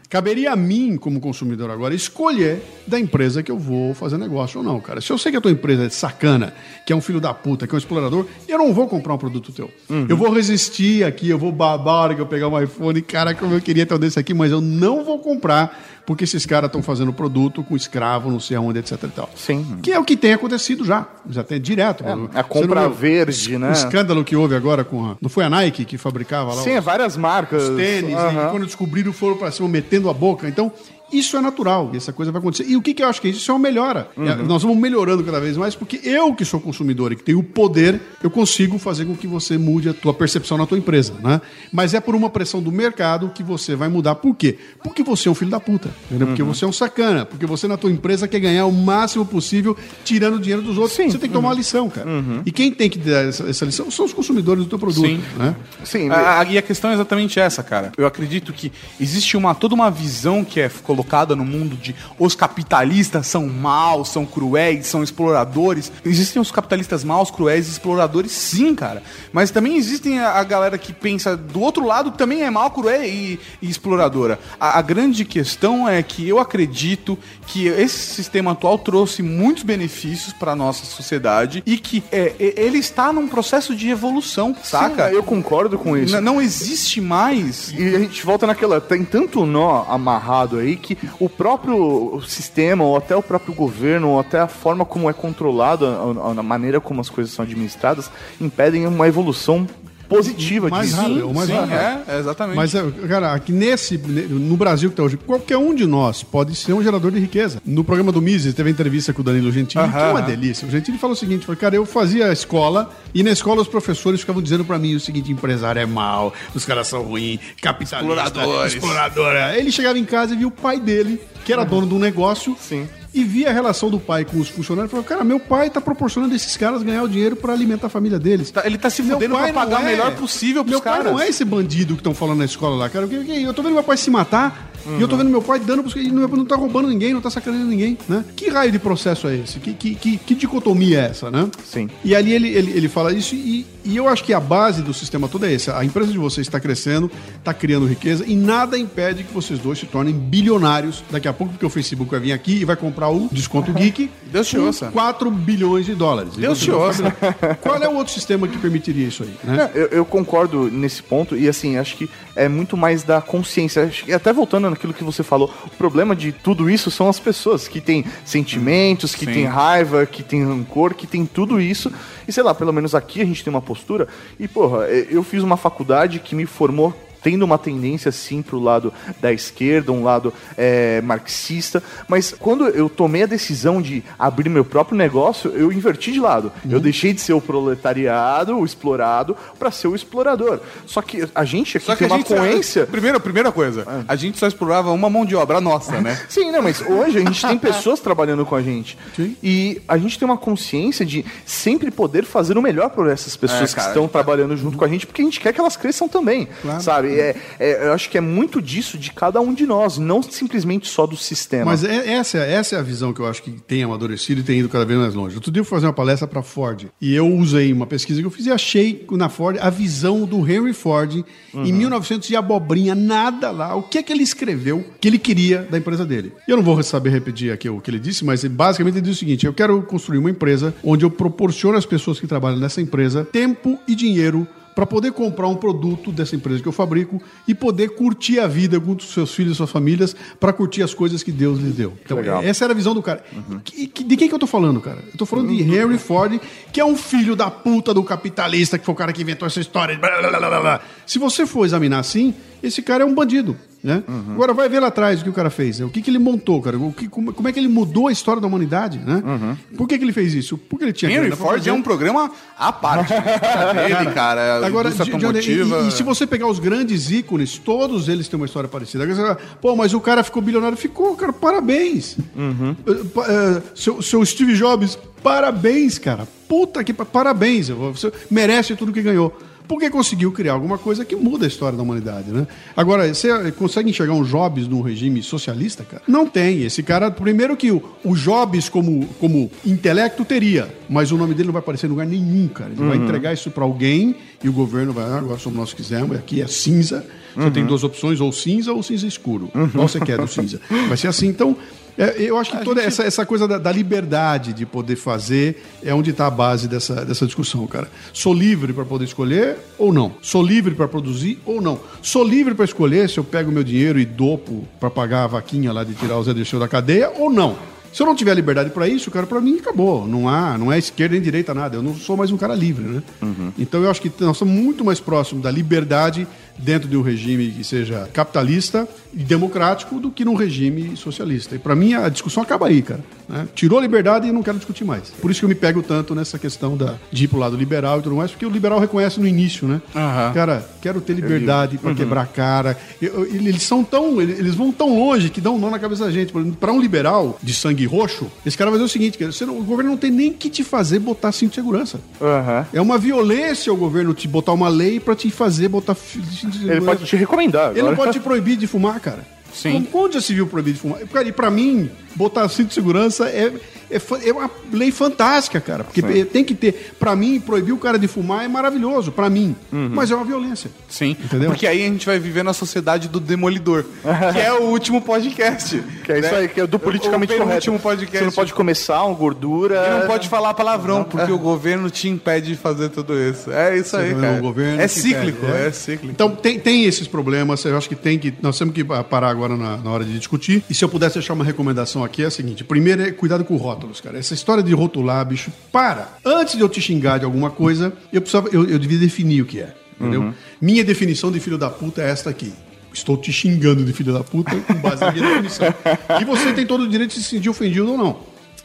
Caberia a mim, como consumidor, agora, escolher da empresa que eu vou fazer negócio ou não, cara. Se eu sei que a tua empresa é sacana, que é um filho da puta, que é um explorador, eu não vou comprar um produto teu. Eu vou resistir aqui, eu vou babar a hora que eu pegar um iPhone, cara, como eu queria ter um desse aqui, mas eu não vou comprar porque esses caras estão fazendo produto com escravo, não sei aonde, etc e tal. Sim. Que é o que tem acontecido já. Já tem direto. a compra não verde, o né? escândalo que houve agora com a... Não foi a Nike que fabricava lá Sim, é várias marcas. os tênis, e quando descobriram foram para cima metendo a boca. Então, Isso é natural, essa coisa vai acontecer. E o que, que eu acho que é isso? Isso é uma melhora. É, nós vamos melhorando cada vez mais, porque eu, que sou consumidor e que tenho o poder, eu consigo fazer com que você mude a tua percepção na tua empresa, né? Mas é por uma pressão do mercado que você vai mudar. Por quê? Porque você é um filho da puta, entendeu? Porque você é um sacana, porque você na tua empresa quer ganhar o máximo possível tirando o dinheiro dos outros. Você tem que tomar uma lição, cara. E quem tem que dar essa, essa lição são os consumidores do teu produto, Sim. né? Sim, A- a- e a questão é exatamente essa, cara. Eu acredito que existe uma toda uma visão que é colocada no mundo de os capitalistas são maus, são cruéis, são exploradores. Existem os capitalistas maus, cruéis e exploradores, sim, cara. Mas também existem a, a galera que pensa do outro lado que também é mal, cruel e, e exploradora. A, a grande questão é que eu acredito que esse sistema atual trouxe muitos benefícios para nossa sociedade e que é, ele está num processo de evolução, saca? Sim, eu concordo com isso. N- não existe mais. E a gente volta naquela. Tem tanto nó amarrado aí que o próprio sistema, ou até o próprio governo, ou até a forma como é controlado, a- a maneira como as coisas são administradas, impedem uma evolução positiva Mais disso. rápido, ou mais Sim, rápido. é, é exatamente. Mas, é, cara, aqui nesse, no Brasil que está hoje, qualquer um de nós pode ser um gerador de riqueza. No programa do Mises, teve a entrevista com o Danilo Gentili, que é uma delícia. O Gentili falou o seguinte, falou, cara, eu fazia escola e na escola os professores ficavam dizendo pra mim o seguinte, empresário é mal, os caras são ruins, capitalista, Exploradores. explorador. Ele chegava em casa e via o pai dele, que era dono de um negócio, Sim. E via a relação do pai com os funcionários e falou, cara, meu pai tá proporcionando esses caras ganhar o dinheiro pra alimentar a família deles. Tá- ele tá se Meu fudendo pai pra pagar não o é- melhor possível pros meu pai caras. não é esse bandido que estão falando na escola lá, cara. Eu, eu tô vendo meu pai se matar e eu tô vendo meu pai dando pros e não, não tá roubando ninguém, não tá sacaneando ninguém, né? Que raio de processo é esse? Que, que, que, que dicotomia é essa, né? Sim. E ali ele, ele, ele fala isso e, e eu acho que a base do sistema todo é essa. A empresa de vocês está crescendo, está criando riqueza e nada impede que vocês dois se tornem bilionários daqui a pouco, porque o Facebook vai vir aqui e vai comprar o Desconto Geek Deus te ouça. 4 bilhões de dólares. Deus vocês te ouça. Qual é o outro sistema que permitiria isso aí? Né? É, Eu, eu concordo nesse ponto e assim, acho que é muito mais da consciência. Acho que até voltando naquilo que você falou, o problema de tudo isso são as pessoas que têm sentimentos, que Sim. têm raiva, que têm rancor, que têm tudo isso. E sei lá, pelo menos aqui a gente tem uma postura. E porra, é, eu fiz uma faculdade que me formou tendo uma tendência sim pro lado da esquerda, um lado é, marxista, mas quando eu tomei a decisão de abrir meu próprio negócio, eu inverti de lado. Uhum. Eu deixei de ser o proletariado, o explorado, para ser o explorador. Só que a gente aqui Só que tem a uma coerência. Primeira, primeira coisa, a gente só explorava uma mão de obra nossa, né? Sim, não, mas hoje a gente tem pessoas trabalhando com a gente. E a gente tem uma consciência de sempre poder fazer o melhor por essas pessoas É, cara, que estão trabalhando junto com a gente, porque a gente quer que elas cresçam também. Sabe? É, é, eu acho que é muito disso de cada um de nós, não simplesmente só do sistema. Mas é- essa, essa é a visão que eu acho que tem amadurecido e tem ido cada vez mais longe. Outro dia eu fui fazer uma palestra para Ford e eu usei uma pesquisa que eu fiz e achei na Ford a visão do Henry Ford em 1900 e abobrinha, nada lá. O que é que ele escreveu que ele queria da empresa dele? E eu não vou saber repetir aqui o que ele disse, mas basicamente ele disse o seguinte: eu quero construir uma empresa onde eu proporciono às pessoas que trabalham nessa empresa tempo e dinheiro para poder comprar um produto dessa empresa que eu fabrico e poder curtir a vida com os seus filhos e suas famílias para curtir as coisas que Deus lhes deu. Então, Legal. essa era a visão do cara. Que- de quem que eu tô falando, cara? Eu tô falando de Henry Ford, que é um filho da puta do capitalista, que foi o cara que inventou essa história. de blá, blá, blá, blá, blá. Se você for examinar assim, esse cara é um bandido. Né? Agora vai ver lá atrás o que o cara fez, né? o que, que ele montou, cara, o que, como, como é que ele mudou a história da humanidade, né? Por que, que ele fez isso? Porque ele tinha Henry Ford fazer. é um programa à parte. Dele, cara. Agora, de- onde- e- e, se você pegar os grandes ícones, todos eles têm uma história parecida. Agora Pô, mas o cara ficou bilionário. Ficou, cara, parabéns. Eh, pa- eh, seu, seu Steve Jobs, parabéns, cara. Puta que pa- parabéns. Você merece tudo que ganhou. Porque conseguiu criar alguma coisa que muda a história da humanidade, né? Agora, você consegue enxergar um Jobs num regime socialista, cara? Não tem. Esse cara, primeiro que o, o Jobs como, como intelecto teria, mas o nome dele não vai aparecer em lugar nenhum, cara. Ele vai entregar isso para alguém e o governo vai, ah, agora somos nós que quisermos, aqui é cinza. Você tem duas opções, ou cinza ou cinza escuro. Qual você quer do cinza? Vai ser assim. Então, é, eu acho que toda essa, essa coisa da, da liberdade de poder fazer é onde está a base dessa, dessa discussão, cara. Sou livre para poder escolher ou não? Sou livre para produzir ou não? Sou livre para escolher se eu pego meu dinheiro e dopo para pagar a vaquinha lá de tirar o Zé Dirceu da cadeia ou não? Se eu não tiver liberdade para isso, cara, para mim acabou. Não há, não é esquerda nem direita nada. Eu não sou mais um cara livre, né? Então eu acho que nós estamos muito mais próximos da liberdade dentro de um regime que seja capitalista e democrático do que num regime socialista. E para mim a discussão acaba aí, cara. Né? Tirou a liberdade e não quero discutir mais. Por isso que eu me pego tanto nessa questão da, de ir pro lado liberal e tudo mais, porque o liberal reconhece no início, né? Aham. Cara, quero ter liberdade para quebrar a cara. Eu- eu- eles são tão, eles vão tão longe que dão um nó na cabeça da gente. Para um liberal de sangue roxo, esse cara vai dizer o seguinte: você não- o governo não tem nem que te fazer botar cinto de segurança. Aham. É uma violência o governo te botar uma lei para te fazer botar fi- cinto de Ele pode te recomendar Ele não agora. pode te proibir de fumar, cara. Sim. Onde já se viu proibir de fumar? Cara, e pra mim, botar cinto de segurança é, é, é uma lei fantástica, cara. Porque tem que ter. Pra mim, proibir o cara de fumar é maravilhoso, pra mim. Mas é uma violência. Sim, Entendeu? porque aí a gente vai viver na sociedade do demolidor, que é o último podcast. Que é isso aí, que é do politicamente o correto. último podcast. Você não pode comer sal, gordura. E não pode falar palavrão, porque o governo te impede de fazer tudo isso. É isso aí, Você cara. vê, o governo é cíclico, impede, é cíclico. Então tem, tem esses problemas, eu acho que tem que. Nós temos que parar agora na, na hora de discutir. E se eu pudesse deixar uma recomendação aqui, é a seguinte: primeiro é cuidado com rótulos, cara. Essa história de rotular, bicho, para. Antes de eu te xingar de alguma coisa, eu precisava, eu, eu devia definir o que é. Entendeu? Minha definição de filho da puta é esta aqui. Estou te xingando de filho da puta com base na minha definição. E você tem todo o direito de se sentir ofendido ou não.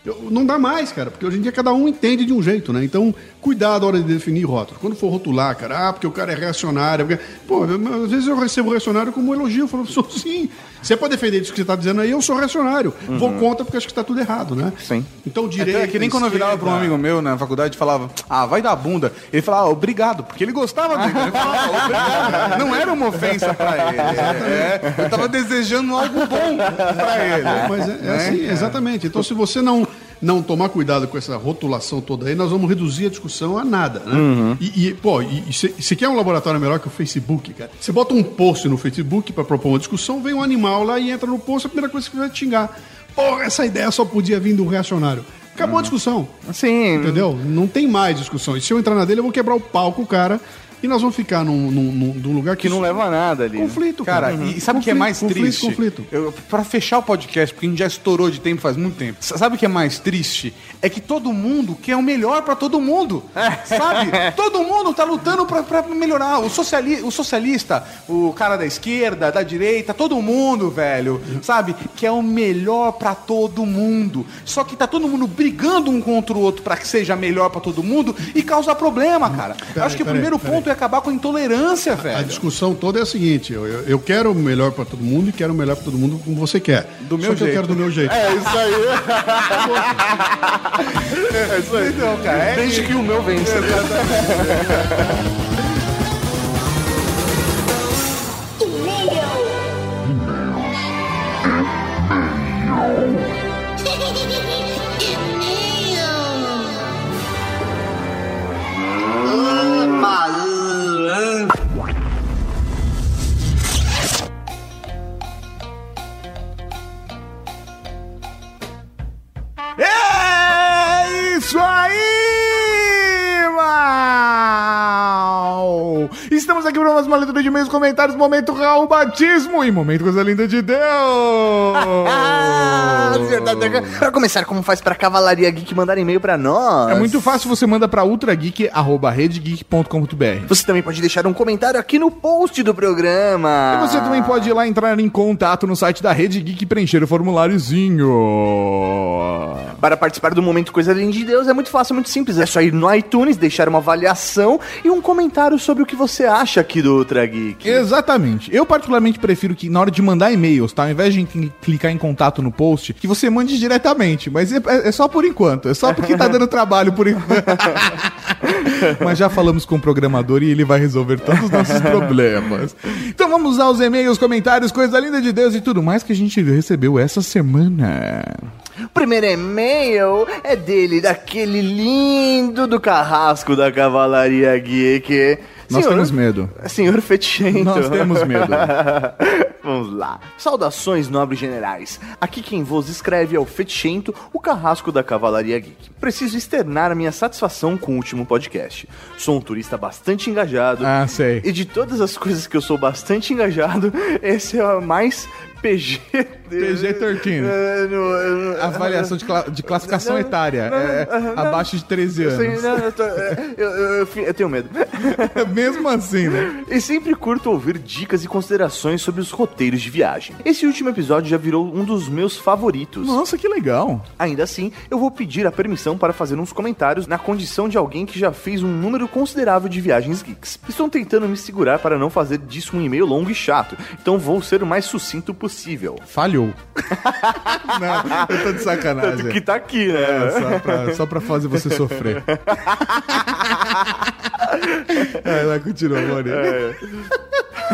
Eu- não dá mais, cara, porque hoje em dia cada um entende de um jeito, né? Então, cuidado na hora de definir rótulo. Quando for rotular, cara, ah, porque o cara é reacionário. Porque... Pô, às vezes eu recebo reacionário como um elogio. Eu falo, sou sim. Você pode defender isso que você está dizendo aí, eu sou reacionário. Vou contra porque acho que está tudo errado, né? Sim. Então, É, direito. é que nem quando eu virava pra um amigo meu na faculdade e falava, ah, vai dar bunda. Ele falava, ah, obrigado, porque ele gostava dele. Ele falava, "Ah, obrigado. Não era uma ofensa pra ele. É, eu tava desejando algo bom pra ele. Mas é, é assim, exatamente. Então, se você não, não tomar cuidado com essa rotulação toda aí, nós vamos reduzir a discussão a nada, né? E, e, pô, e, e se, se quer um laboratório melhor que o Facebook, cara, você bota um post no Facebook para propor uma discussão, vem um animal lá e entra no post, a primeira coisa que vai te xingar. Porra, essa ideia só podia vir do reacionário. Acabou a discussão. Sim. Entendeu? Não tem mais discussão. E se eu entrar na dele, eu vou quebrar o palco, cara, e nós vamos ficar num, num, num- num lugar que, Que não leva a nada ali. Conflito, Cara, cara. e sabe o que é Conflito, mais conflito, triste? Conflito. Eu, pra fechar o podcast, porque a gente já estourou de tempo faz muito tempo. Sabe o que é mais triste? É que todo mundo quer o melhor pra todo mundo. sabe? Todo mundo tá lutando pra, pra melhorar. O, sociali o socialista, o cara da esquerda, da direita, todo mundo, velho, sabe? Quer o melhor pra todo mundo. Só que tá todo mundo brigando um contra o outro pra que seja melhor pra todo mundo e causa problema, cara. Eu Peraí, acho que o primeiro ponto é acabar com a intolerância, A velho. discussão toda é a seguinte: eu, eu, eu quero o melhor pra todo mundo e quero o melhor pra todo mundo como você quer. Do meu Só que eu jeito. quero do meu jeito. É isso aí. é isso aí. Então, cara, é Desde que o meu vença. É Estamos aqui para mais uma leitura de e-mails, comentários, momento Raul Batismo e momento coisa linda de Deus! Ah, verdade. Pra começar, como faz pra Cavalaria Geek mandar e-mail pra nós? É muito fácil, você manda para ultrageek.redgeek.com.br Você também pode deixar um comentário aqui no post do programa. E você também pode ir lá entrar em contato no site da Rede Geek e preencher o formuláriozinho. Para participar do Momento Coisa Linda de Deus é muito fácil, muito simples. É só ir no iTunes, deixar uma avaliação e um comentário sobre o que você acha aqui do Ultra Geek. Exatamente. Eu particularmente prefiro que na hora de mandar e-mails, tá? Ao invés de cli- clicar em contato no post, que você mande diretamente. Mas é, é só por enquanto. É só porque tá dando trabalho por enquanto. Mas já falamos com o programador e ele vai resolver todos os nossos problemas. Então vamos aos e-mails, comentários, coisa linda de Deus e tudo mais que a gente recebeu essa semana. O primeiro e-mail é dele, daquele lindo do carrasco da Cavalaria Geek. Nós temos medo. Senhor Fetichento. Nós temos medo. Vamos lá. Saudações, nobres generais. Aqui quem vos escreve é o Fetichento, o carrasco da Cavalaria Geek. Preciso externar a minha satisfação com o último podcast. Sou um turista bastante engajado. Ah, sei. E de todas as coisas que eu sou bastante engajado, esse é o mais PG. Deus. PG-13. É, Avaliação de, cla- de classificação Não, etária. não, é, não, abaixo de 13 eu sei, anos. eu, tô- é, eu- eu- eu tenho medo. Mesmo assim, né? E sempre curto ouvir dicas e considerações sobre os roteiros de viagem. Esse último episódio já virou um dos meus favoritos. Nossa, que legal. Ainda assim, eu vou pedir a permissão para fazer uns comentários na condição de alguém que já fez um número considerável de viagens geeks. Estou tentando me segurar para não fazer disso um e-mail longo e chato, então vou ser o mais sucinto possível. Falhou. Não, eu tô de sacanagem. Tanto que tá aqui, né? É, só pra, só pra fazer você sofrer. é, vai, continua, Mori.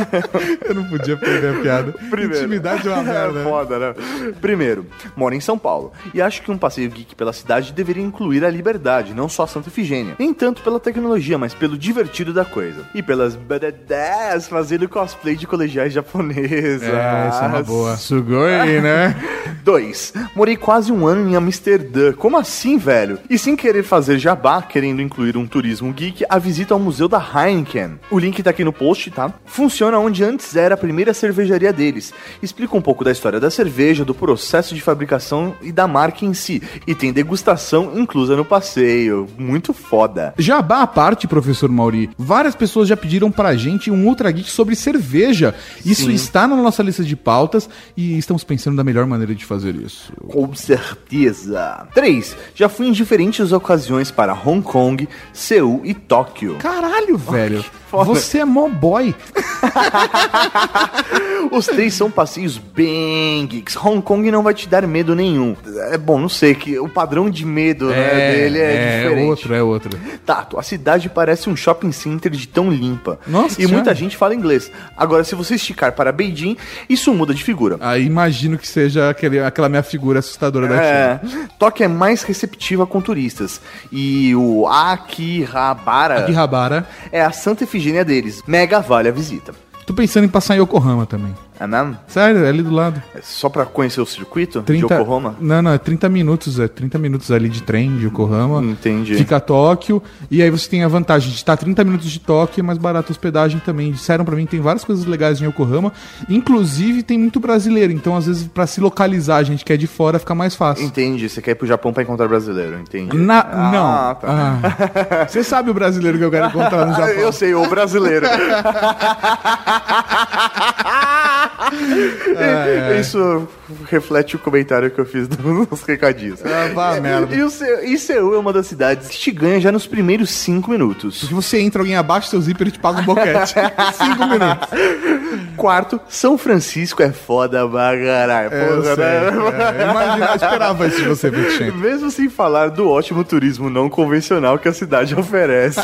Eu não podia perder a piada. Intimidade é uma merda. É foda, né? Primeiro, moro em São Paulo e acho que um passeio geek pela cidade deveria incluir a liberdade, não só a Santa Efigênia. Nem tanto pela tecnologia, mas pelo divertido da coisa. E pelas badadás fazendo cosplay de colegiais japonesas. É, essa é uma boa. Sugoi, né? 2. Morei quase um ano em Amsterdã. Como assim, velho? E sem querer fazer jabá, querendo incluir um turismo geek, a visita ao Museu da Heineken. O link tá aqui no post, tá? Funciona onde antes era a primeira cervejaria deles. Explica um pouco da história da cerveja, do processo de fabricação e da marca em si. E tem degustação inclusa no passeio. Muito foda. Jabá à parte, professor Mauri, várias pessoas já pediram pra gente um Ultra Geek sobre cerveja. Isso Sim. está na nossa lista de pautas e estamos pensando da melhor maneira de fazer isso. Com certeza. 3. Já fui em diferentes ocasiões para Hong Kong, Seul e Tóquio. Caralho, velho. Foda. Você é mó boy. Os três são passeios bem geeks. Hong Kong não vai te dar medo nenhum. É bom, não sei, que o padrão de medo né, dele é, diferente. outro, é outro. Tato, a cidade parece um shopping center de tão limpa. Nossa E Senhora. muita gente fala inglês. Agora, se você esticar para Beijing, isso muda de figura. Aí imagino que seja aquele, aquela minha figura assustadora da China. É, Tóquio é mais receptiva com turistas. E o Akihabara Akihabara. é a santa efigênia deles. Mega vale a visita. Tô pensando em passar em Yokohama também. É mesmo? Sério, é ali do lado. É Só pra conhecer o circuito 30, de Yokohama? Não, não, é 30 minutos, é 30 minutos ali de trem de Yokohama. Entendi. Fica Tóquio, e aí você tem a vantagem de estar 30 minutos de Tóquio, é mais barato a hospedagem também. Disseram pra mim que tem várias coisas legais em Yokohama, inclusive tem muito brasileiro, então às vezes pra se localizar a gente que é de fora fica mais fácil. Entendi, você quer ir pro Japão pra encontrar brasileiro, entendi. Na, Ah, não. tá. Ah. Você sabe o brasileiro que eu quero encontrar no Ah, Japão. eu sei, o brasileiro. Isso reflete o comentário que eu fiz nos recadinhos. Ah, vá, merda. E, Seu- e Seul é uma das cidades que te ganha já nos primeiros cinco minutos. Se você entra alguém abaixo do seu zíper e te paga um boquete. Cinco minutos. Quarto, São Francisco é foda pra caralho. É, porra, né? É, esperava isso de você, Vicente. Mesmo sem falar do ótimo turismo não convencional que a cidade oferece.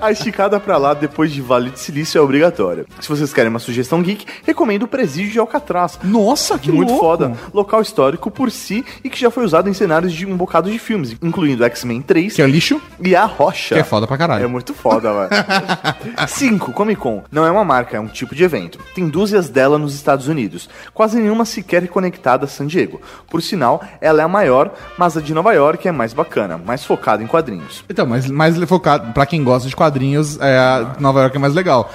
a esticada pra lá depois de Vale de Silício é obrigatória. Se vocês querem uma sugestão geek, recomendo o Presídio de Alcatraz. Nossa, que Muito louco. foda. Local histórico por si e que já foi usado em cenários de um bocado de filmes, incluindo X-Men 3 Que é lixo, e A Rocha. que é foda pra caralho. É muito foda, velho. 5. Comic Con. Não é uma marca, é um tipo de evento. Tem dúzias dela nos Estados Unidos. Quase nenhuma sequer conectada a San Diego. Por sinal, ela é a maior, mas a de Nova York é mais bacana, mais focada em quadrinhos. Então, mas mais focado, pra quem gosta de quadrinhos, é, a Nova York é mais legal.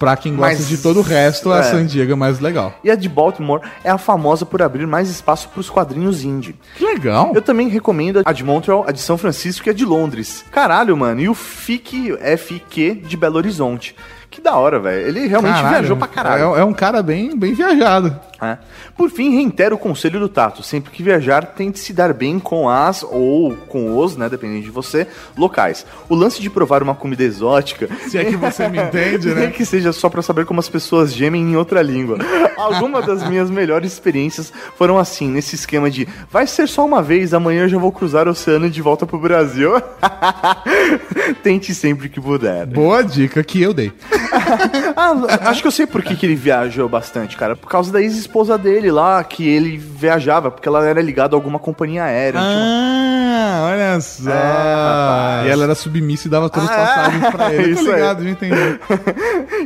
Pra quem gosta Mas- de todo o resto, a é. San Diego é mais legal. E a de Baltimore é a famosa por abrir mais espaço para os quadrinhos indie. Que legal. Eu também recomendo a de Montreal, a de São Francisco e a de Londres. Caralho, mano. E o FIC, FIQ de Belo Horizonte. Que da hora, velho. Ele realmente Caralho, viajou pra caralho. É, é um cara bem, bem viajado. É. Por fim, reitero o conselho do Tato. Sempre que viajar, tente se dar bem com as ou com os, né, dependendo de você, locais. O lance de provar uma comida exótica... Se é que você me entende, né? Nem que seja só pra saber como as pessoas gemem em outra língua. Algumas das minhas melhores experiências foram assim, nesse esquema de vai ser só uma vez, amanhã eu já vou cruzar o oceano e de volta pro Brasil. Tente sempre que puder. Boa dica que eu dei. Ah, acho que eu sei por que, que ele viajou bastante, cara. Por causa da ex-esposa dele lá, que ele viajava, porque ela era ligada a alguma companhia aérea. Ah, olha só. rapaz. e ela era submissa e dava todas as Ah, passagens pra ele. isso Tô aí. ligado, já entendi.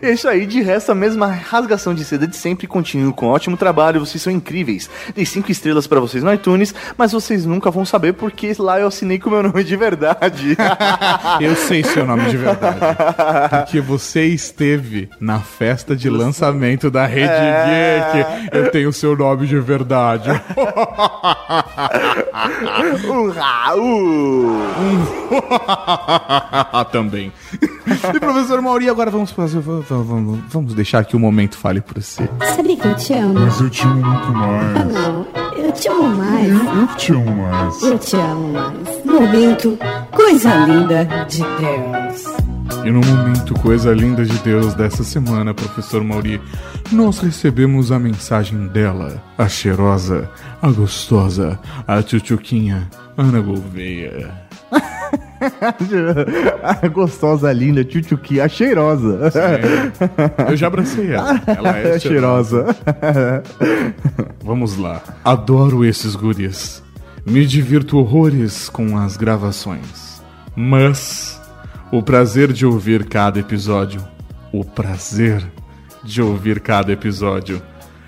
É isso aí, de resto, a mesma rasgação de seda de sempre. Continuo com ótimo trabalho, vocês são incríveis. Dei cinco estrelas pra vocês no iTunes, mas vocês nunca vão saber porque lá eu assinei com o meu nome de verdade. Eu sei seu nome de verdade. Porque você esteve na festa de lançamento da Rede É. Geek. Eu tenho seu nome de verdade. um Raul! Também. E professor Mauri, agora vamos fazer. Vamos, vamos, vamos deixar que o momento fale por si. Sabia que eu te amo? Mas eu te amo muito mais. Não, eu te amo mais. Eu te amo mais. Eu te amo mais. Momento, coisa linda de Deus. E no momento Coisa Linda de Deus dessa semana, professor Mauri, nós recebemos a mensagem dela, a cheirosa, a gostosa, a tchutchuquinha, Ana Gouveia. a gostosa, linda, tchutchuqui, a cheirosa. Eu já abracei ela. Ela é cheirosa. Vamos lá. Adoro esses guris. Me divirto horrores com as gravações. Mas o prazer de ouvir cada episódio, o prazer de ouvir cada episódio,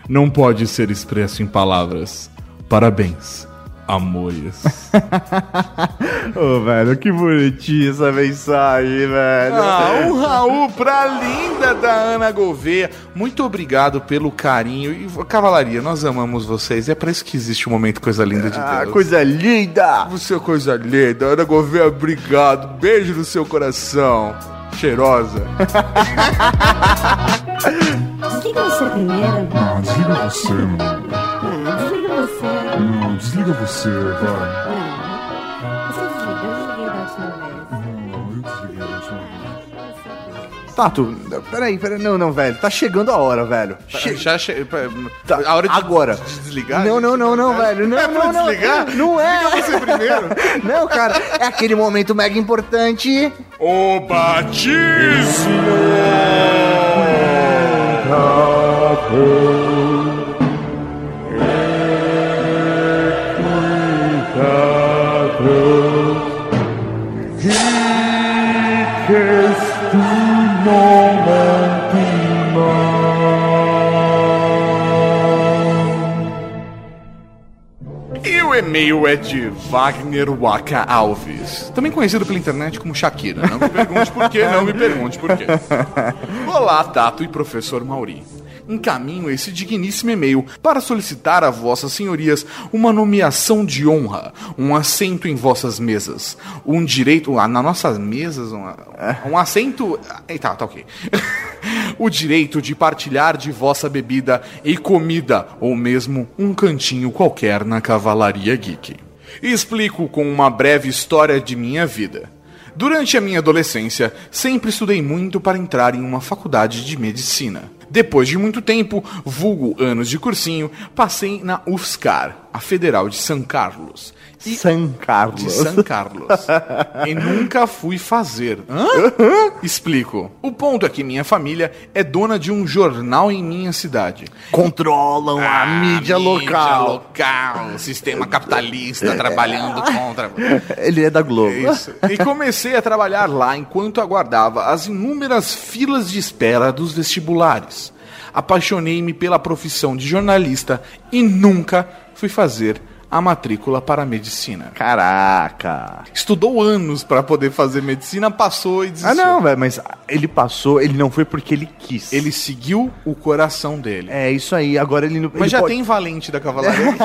não pode ser expresso em palavras. Parabéns, amores. Ô, velho, que bonitinha essa mensagem, velho. Ah, um Raul pra linda da Ana Gouveia. Muito obrigado pelo carinho. E Cavalaria, nós amamos vocês. É pra isso que existe o momento Coisa Linda de Ah, Deus. coisa linda! Você é coisa linda. Ana Gouveia, obrigado. Beijo no seu coração. Cheirosa. Desliga você primeiro. Ah, desliga você, mano. Ah, desliga você. Não, desliga você, vai. Não. Você desliga, eu desliguei da última vez. Não, eu desliguei a última vez. Tato, peraí, peraí. Não, não, velho. Tá chegando a hora, velho. Che- Já che... Tá, A hora de, agora. de desligar? Não, não, não, não, É? velho. Não, É pra não, não. desligar? Não é. Desliga você primeiro. Não, cara. É aquele momento mega importante. O batismo! E-mail é de Wagner Waka Alves, também conhecido pela internet como Shakira. Não me pergunte por quê, não me pergunte por quê. Olá, Tato e professor Mauri. Encaminho esse digníssimo e-mail para solicitar a vossas senhorias uma nomeação de honra, um assento em vossas mesas, um direito. Ah, nas nossas mesas, um, um assento. ah, Tá, tá ok. o direito de partilhar de vossa bebida e comida, ou mesmo um cantinho qualquer na Cavalaria Geek. Explico com uma breve história de minha vida. Durante a minha adolescência, sempre estudei muito para entrar em uma faculdade de medicina. Depois de muito tempo, vulgo anos de cursinho, passei na UFSCar, a Federal de São Carlos. E San Carlos. de São Carlos. e nunca fui fazer. Hã? Explico. O ponto é que minha família é dona de um jornal em minha cidade. Controlam a Ah, mídia local. local, sistema capitalista trabalhando contra. Ele é da Globo. Isso. E comecei a trabalhar lá enquanto aguardava as inúmeras filas de espera dos vestibulares. Apaixonei-me pela profissão de jornalista e nunca fui fazer a matrícula para a medicina. Caraca. Estudou anos para poder fazer medicina, passou e desistiu. Ah, não, velho, mas ele passou, ele não foi porque ele quis. Ele seguiu o coração dele. É isso aí, agora ele não. Mas ele já pode- tem valente da cavalaria.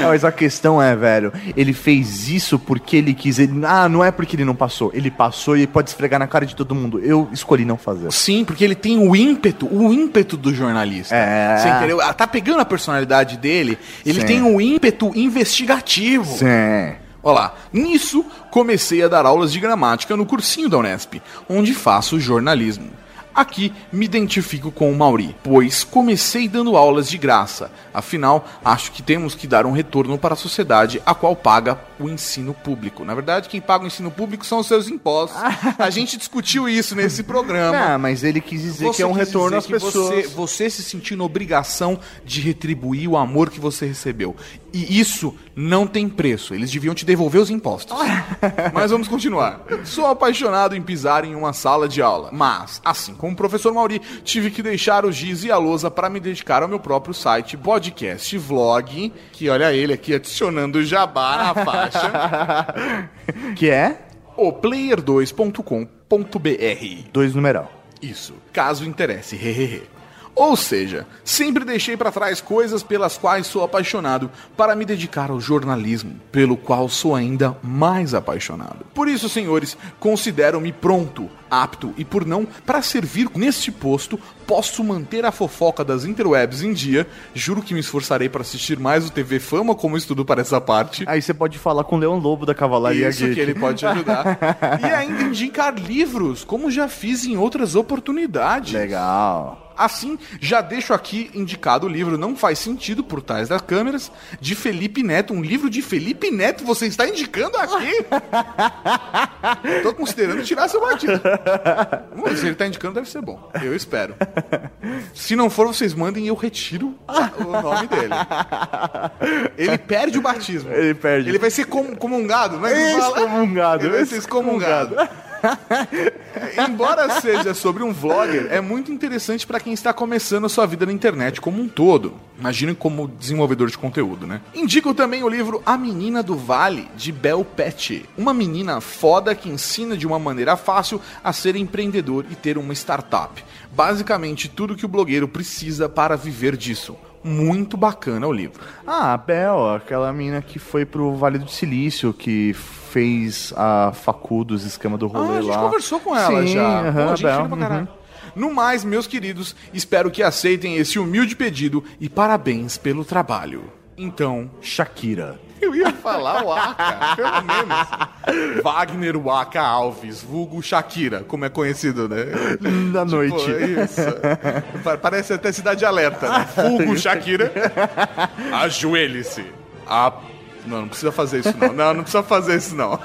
Não, mas a questão é, velho, ele fez isso porque ele quis. Ele... Ah, não é porque ele não passou. Ele passou e pode esfregar na cara de todo mundo. Eu escolhi não fazer. Sim, porque ele tem o ímpeto, o ímpeto do jornalista. É. Você entendeu? Ah, Tá pegando a personalidade dele, ele Sim. tem o ímpeto investigativo. Sim. Olha lá, nisso comecei a dar aulas de gramática no cursinho da Unesp, onde faço jornalismo. Aqui me identifico com o Mauri, pois comecei dando aulas de graça. Afinal, acho que temos que dar um retorno para a sociedade a qual paga o ensino público. Na verdade, quem paga o ensino público são os seus impostos. A gente discutiu isso nesse programa. Ah, mas ele quis dizer Você que é um retorno às pessoas. Você, você se sentiu na obrigação de retribuir o amor que você recebeu. E isso não tem preço. Eles deviam te devolver os impostos. mas vamos continuar. Sou apaixonado em pisar em uma sala de aula. Mas, assim como o professor Mauri, tive que deixar o giz e a lousa para me dedicar ao meu próprio site, podcast, vlog, que olha ele aqui adicionando o jabá na faixa, Que é o player2.com.br. dois numeral. Isso, caso interesse, hehehe. Ou seja, sempre deixei para trás coisas pelas quais sou apaixonado para me dedicar ao jornalismo, pelo qual sou ainda mais apaixonado. Por isso, senhores, considero-me pronto, apto e por não para servir neste posto, posso manter a fofoca das interwebs em dia. Juro que me esforçarei para assistir mais o TV Fama como estudo para essa parte. Aí você pode falar com o Leão Lobo da Cavalaria Isso Geek. que ele pode ajudar. e ainda indicar livros, como já fiz em outras oportunidades. Legal. Assim, já deixo aqui indicado o livro Não Faz Sentido por Trás das Câmeras, de Felipe Neto. Um livro de Felipe Neto você está indicando aqui? Tô considerando tirar seu batido. Bom, se ele tá indicando, deve ser bom. Eu espero. Se não for, vocês mandem e eu retiro o nome dele. Ele perde o batismo. Ele perde. Ele vai ser com- comungado, né? Excomungado. Ele vai ser excomungado. Embora seja sobre um vlogger, é muito interessante para quem está começando a sua vida na internet como um todo. Imaginem como desenvolvedor de conteúdo, né? Indico também o livro A Menina do Vale, de Bel Pet. Uma menina foda que ensina de uma maneira fácil a ser empreendedor e ter uma startup. Basicamente, tudo que o blogueiro precisa para viver disso. Muito bacana o livro. Ah, a Bel, aquela mina que foi pro Vale do Silício, que fez a facu dos esquema do rolê Ah, a gente lá. conversou com ela Sim, já. aham, Pô, gente Bel, pra caralho. uhum. No mais, meus queridos, espero que aceitem esse humilde pedido e parabéns pelo trabalho. Então, Shakira. eu ia falar o Aka, pelo menos. Wagner Waka Alves, vulgo Shakira, como é conhecido, né? Da noite. Pô, isso. Pa- Parece até cidade alerta, né? Vulgo Shakira. Ajoelhe-se. A... Não, não precisa fazer isso não. Não, não precisa fazer isso não.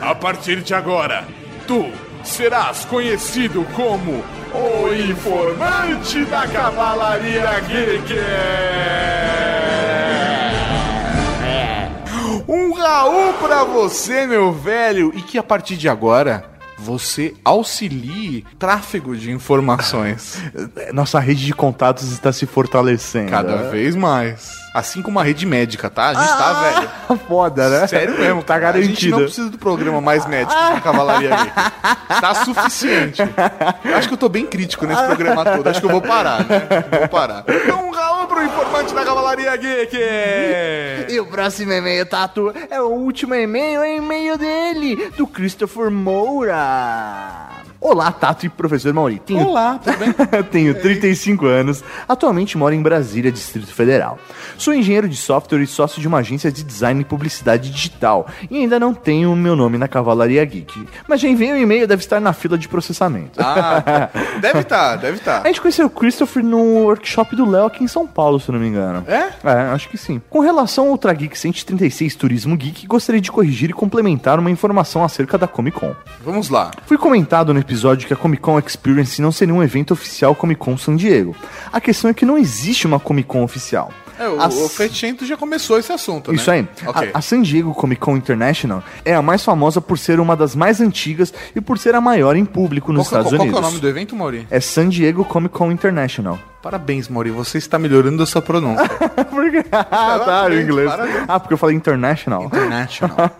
A partir de agora, tu serás conhecido como o informante da Cavalaria Geek. Um Raul pra você, meu velho, e que a partir de agora você auxilie tráfego de informações Nossa rede de contatos está se fortalecendo. cada vez mais. Assim como a rede médica, tá? A gente tá, velho. Foda, né? Sério mesmo, Tá cara. A gente garantido. não precisa do programa mais médico da Cavalaria Geek. Tá suficiente. Eu acho que eu tô bem crítico nesse programa todo. Acho que eu vou parar, né? Vou parar. Então, um Raul pro informante da Cavalaria Geek. E o próximo e-mail, Tatu, é o último e-mail, é o e-mail dele, do Christopher Moura. Olá, Tato e professor Mauri. Tenho Olá, tudo bem? Tenho 35 anos, atualmente moro em Brasília, Distrito Federal. Sou engenheiro de software e sócio de uma agência de design e publicidade digital, e ainda não tenho o meu nome na Cavalaria Geek. Mas já enviei o e-mail, deve estar na fila de processamento. Ah, deve estar, deve estar. A gente conheceu o Christopher no workshop do Léo aqui em São Paulo, se não me engano. É? É, acho que sim. Com relação ao Ultra Geek 136 Turismo Geek, gostaria de corrigir e complementar uma informação acerca da Comic Con. Vamos lá. Foi comentado no episódio que a Comic Con Experience não seria um evento oficial Comic Con San Diego. A questão é que não existe uma Comic Con oficial. É, o, As- o já começou esse assunto, Isso né? aí. Ok. A, a San Diego Comic Con International é a mais famosa por ser uma das mais antigas e por ser a maior em público nos qual, que- Estados qual Unidos. é o nome do evento, Mauri? É San Diego Comic Con International. Parabéns, Mauri. Você está melhorando a sua pronúncia. Ah, tá, Parabéns, em inglês. parabéns. Ah, porque eu falei international. International.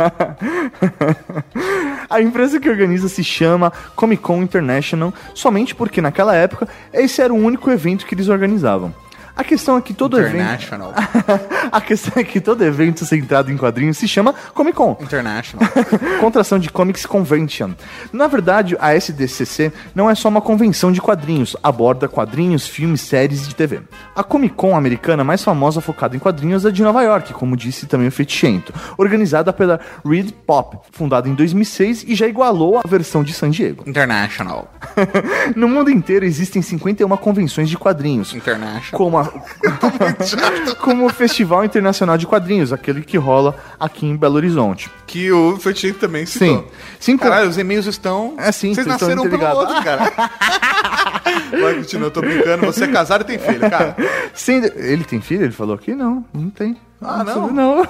A empresa que organiza se chama Comic Con International, somente porque naquela época esse era o único evento que eles organizavam. A questão é que todo evento. International. A questão é que todo evento centrado em quadrinhos se chama Comic Con. International. Contração de Comics Convention. Na verdade, a SDCC não é só uma convenção de quadrinhos, aborda quadrinhos, filmes, séries de TV. A Comic Con americana mais famosa focada em quadrinhos é de Nova York, como disse também o Fetichento, organizada pela Reed Pop, fundada em 2006 e já igualou a versão de San Diego. International. no mundo inteiro existem 51 convenções de quadrinhos. International. Como, a- como o Festival Internacional de Quadrinhos, aquele que rola aqui em Belo Horizonte. Que o Fetichento também citou. Sim. Cinco- Caralho, os e-mails estão. É, sim, Vocês nasceram um pelo outro, cara. Vai, continua, eu tô brincando. Você é casado e tem filho, cara. Sendo- Ele tem filho? Ele falou aqui? Não, não tem. Ah, não? Não.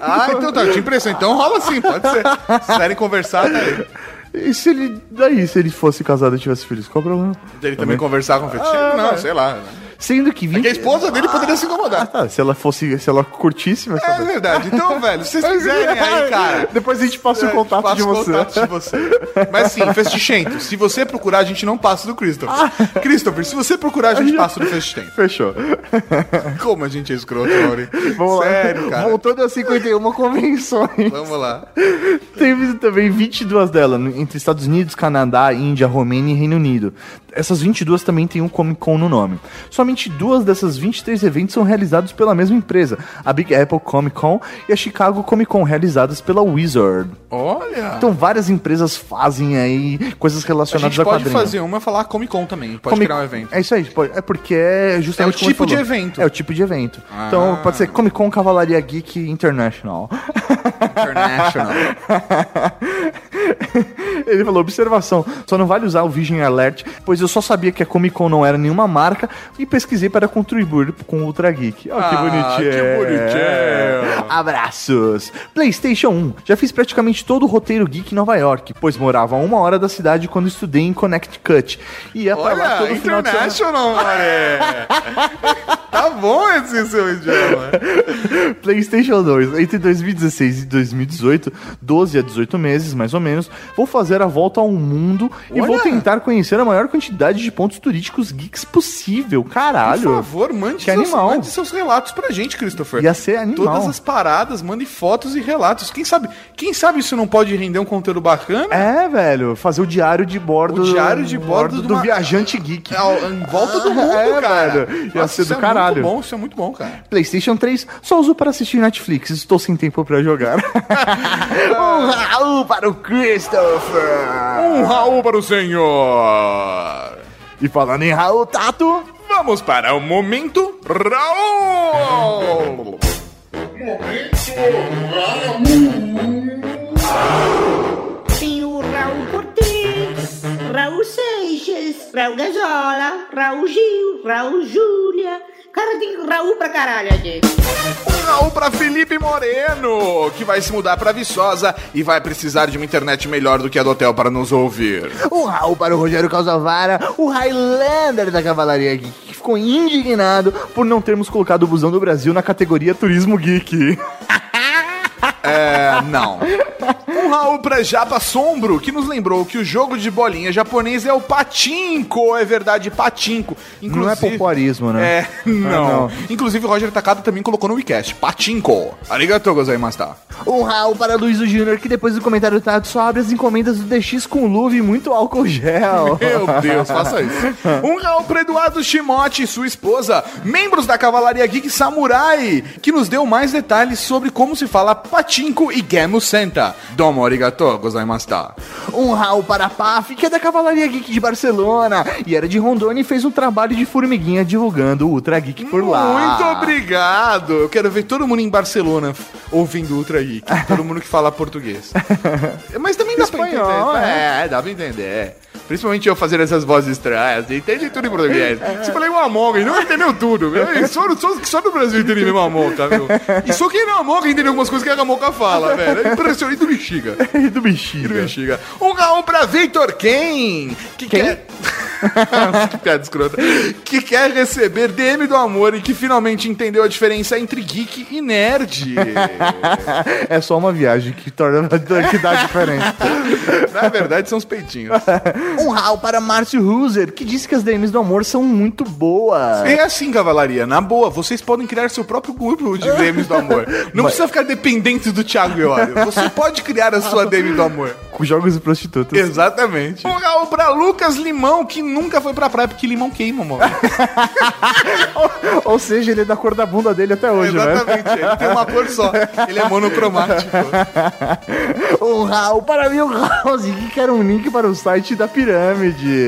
Ah, então tá, eu tinha impressão. Então rola sim, pode ser. Se quiserem conversar, tá aí. E se ele. Daí, se ele fosse casado e tivesse filhos, qual o problema? Ele também conversar com o Fetichento? Ah, não, sei lá. Sendo que 20. Que a esposa dele poderia se incomodar. Ah, se ela fosse. Se ela curtisse, vai É verdade. Então, velho, se vocês quiserem aí, cara. Depois a gente passa o É, contato passa de o você. contato de você. Mas sim, Festichento, se você procurar, a gente não passa do Christopher. Christopher, se você procurar, a gente passa do Festichento. Fechou. Como a gente é escroto, Mauri. Vamos lá. Sério, cara. Voltando a 51 convenções. Vamos lá. Teve também 22 delas, entre Estados Unidos, Canadá, Índia, Romênia e Reino Unido. Essas 22 também têm um Comic Con no nome. Somente duas dessas 23 eventos são realizados pela mesma empresa, a Big Apple Comic Con e a Chicago Comic Con, realizadas pela Wizard. Olha. Então várias empresas fazem aí coisas a relacionadas gente a, pode quadrinho. fazer uma e falar Comic Con também. Pode Comic- criar um evento. É isso aí, pode- é porque é justamente É o tipo de evento. É o tipo de evento. Ah. Então pode ser Comic Con Cavalaria Geek International. International. Ele falou, observação, só não vale usar o Vision Alert, pois eu só sabia que a Comic Con não era nenhuma marca e pesquisei para contribuir com o Ultra Geek. Que Ah, bonitinho. que bonitinho. Abraços. PlayStation 1. Já fiz praticamente todo o roteiro geek em Nova York, pois morava a uma hora da cidade quando estudei em Connecticut. E ia pra lá Olha, todo final de semana. Tá bom esse seu idioma. PlayStation 2. Entre 2016 e 2018, 12 a 18 meses, mais ou menos, vou fazer a volta ao mundo e Olha. vou tentar conhecer a maior quantidade de pontos turísticos geeks possível. Caralho. Por favor, mande Que seus, animal. mande seus relatos pra gente, Christopher. Ia ser animal. Todas as paradas, mande fotos e relatos. Quem sabe, quem sabe isso não pode render um conteúdo bacana? É, velho, fazer o diário de bordo. O diário de bordo de do uma- viajante geek. Ao- Em volta do mundo, É, cara. velho. Ia ser isso do é caralho. muito bom, isso é muito bom, cara. PlayStation 3 só uso para assistir Netflix. Estou sem tempo para jogar. um Raul para o Christopher. Um Raul para o senhor. E falando em Raul Tato. Vamos para o momento Raul. Tem o Raul Cortez, Raul Seixas, Raul Gazola, Raul Gil, Raul Júlia. Cara, tem Raul pra caralho aqui. Um Raul para Felipe Moreno, que vai se mudar para Viçosa e vai precisar de uma internet melhor do que a do hotel para nos ouvir. Um Raul para o Rogério Calzavara, o Highlander da Cavalaria Geek, que ficou indignado por não termos colocado o busão do Brasil na categoria Turismo Geek. É, não. Um Raul pra Japa Sombro, que nos lembrou que o jogo de bolinha japonês é o patinco. É verdade, patinco. Não é popularismo, né? É, não. não. Inclusive o Roger Takada também colocou no WeCast. Patinco. Arigatou gozaimashita. Um Raul para Luiz Júnior, que depois do comentário do Tato só abre as encomendas do DX com luva e muito álcool gel. Meu Deus, faça isso. Um Raul para Eduardo Shimote e sua esposa, membros da Cavalaria Geek Samurai, que nos deu mais detalhes sobre como se fala patinco e Gemu Senta. Domo arigatou gozaimashita. Um Raul para a PAF, que é da Cavalaria Geek de Barcelona, e era de Rondônia e fez um trabalho de formiguinha divulgando o Ultra Geek por lá. Muito obrigado! Eu quero ver todo mundo em Barcelona ouvindo Ultra Geek. Todo mundo que fala português. Mas também dá Espanhol, pra entender. né? É, dá pra entender. Principalmente eu fazer essas vozes estranhas. Entende tudo em português. É. Se falei Among, não entendeu tudo. Meu. Só, só, só no Brasil entende mesmo a Moca, viu? E só quem não Among entende algumas coisas que a Moca fala, velho. É impressionante do bexiga. E do E do bexiga. bexiga. Um Raul pra Victor Ken. Que Quem? quer... Que Piada escrota. Que quer receber DM do amor e que finalmente entendeu a diferença entre geek e nerd. É só uma viagem que torna que dá a diferença. Na verdade, são os peitinhos. Um rau para Márcio Huser, que disse que as DMs do amor são muito boas. É assim, cavalaria. Na boa, vocês podem criar seu próprio grupo de DMs do amor. Não precisa ficar dependente do Thiago Iório. Você pode criar a sua DM do amor. Com jogos e prostitutas. Exatamente. Um Raul pra Lucas Limão, que nunca foi pra praia porque limão queima, mano. Ou seja, ele é da cor da bunda dele até hoje, né? Exatamente. Ele tem uma cor só. Ele é monocromático. Um rau para mil House, que quer um link para o site da pirâmide.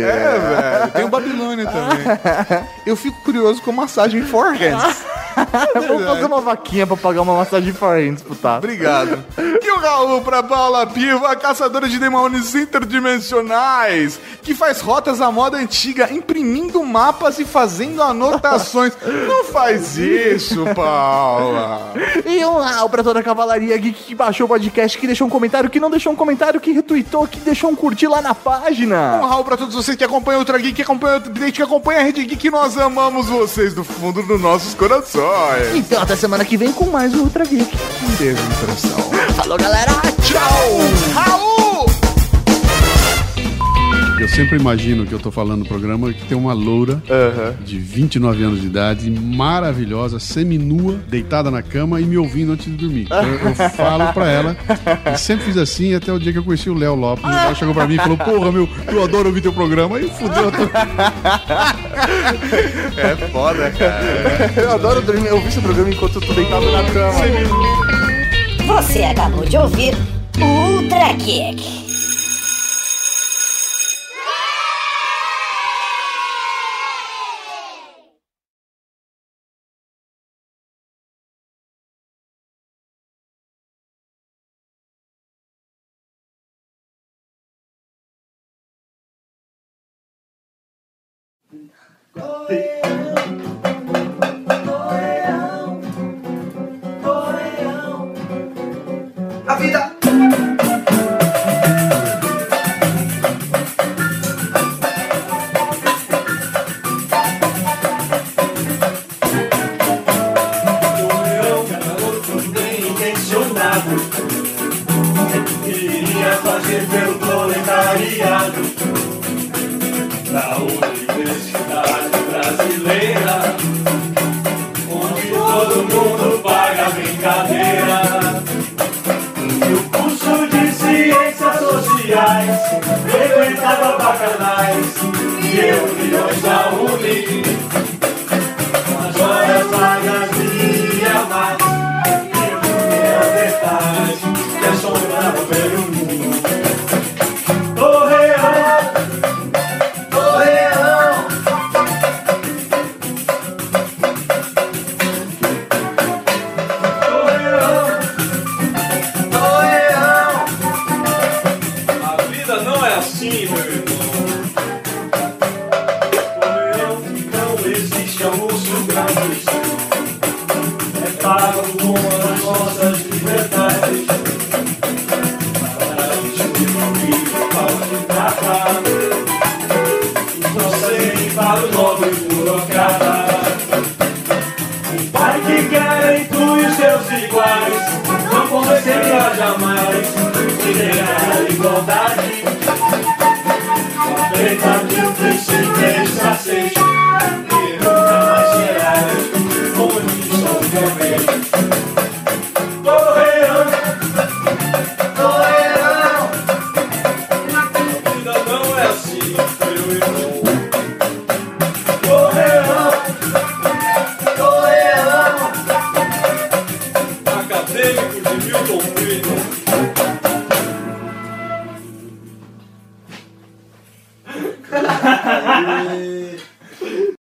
É, velho. Tem o Babilônia também. Eu fico curioso com massagem forehands. Vamos fazer uma vaquinha pra pagar uma massagem foreign disputar. Obrigado. E o Raul pra Paula Piva, caçadora de demônios interdimensionais, que faz rotas à moda antiga, imprimindo mapas e fazendo anotações. Não faz isso, Paula. E um rau pra toda a cavalaria geek que baixou o podcast, que deixou um comentário, que não deixou um comentário, que retweetou, que deixou um curtir lá na página. Um Raul pra todos vocês que acompanham o Geek, que acompanham o Update, que acompanham a Rede Geek, nós amamos vocês do fundo dos nossos corações. Então até semana que vem com mais um Ultra Geek. Um beijo no coração. Falou, galera. Tchau. Raul! Eu sempre imagino que eu tô falando no programa que tem uma loura de 29 anos de idade, maravilhosa, seminua, deitada na cama e me ouvindo antes de dormir. Então, eu, eu falo pra ela, e sempre fiz assim até o dia que eu conheci o Léo Lopes. Ela chegou pra mim e falou: Porra, meu, eu adoro ouvir teu programa. E fudeu. tô- É foda, cara. Eu adoro dormir, eu ouvi esse programa enquanto eu tô deitado na cama. Você acabou de ouvir Ultra Kick. A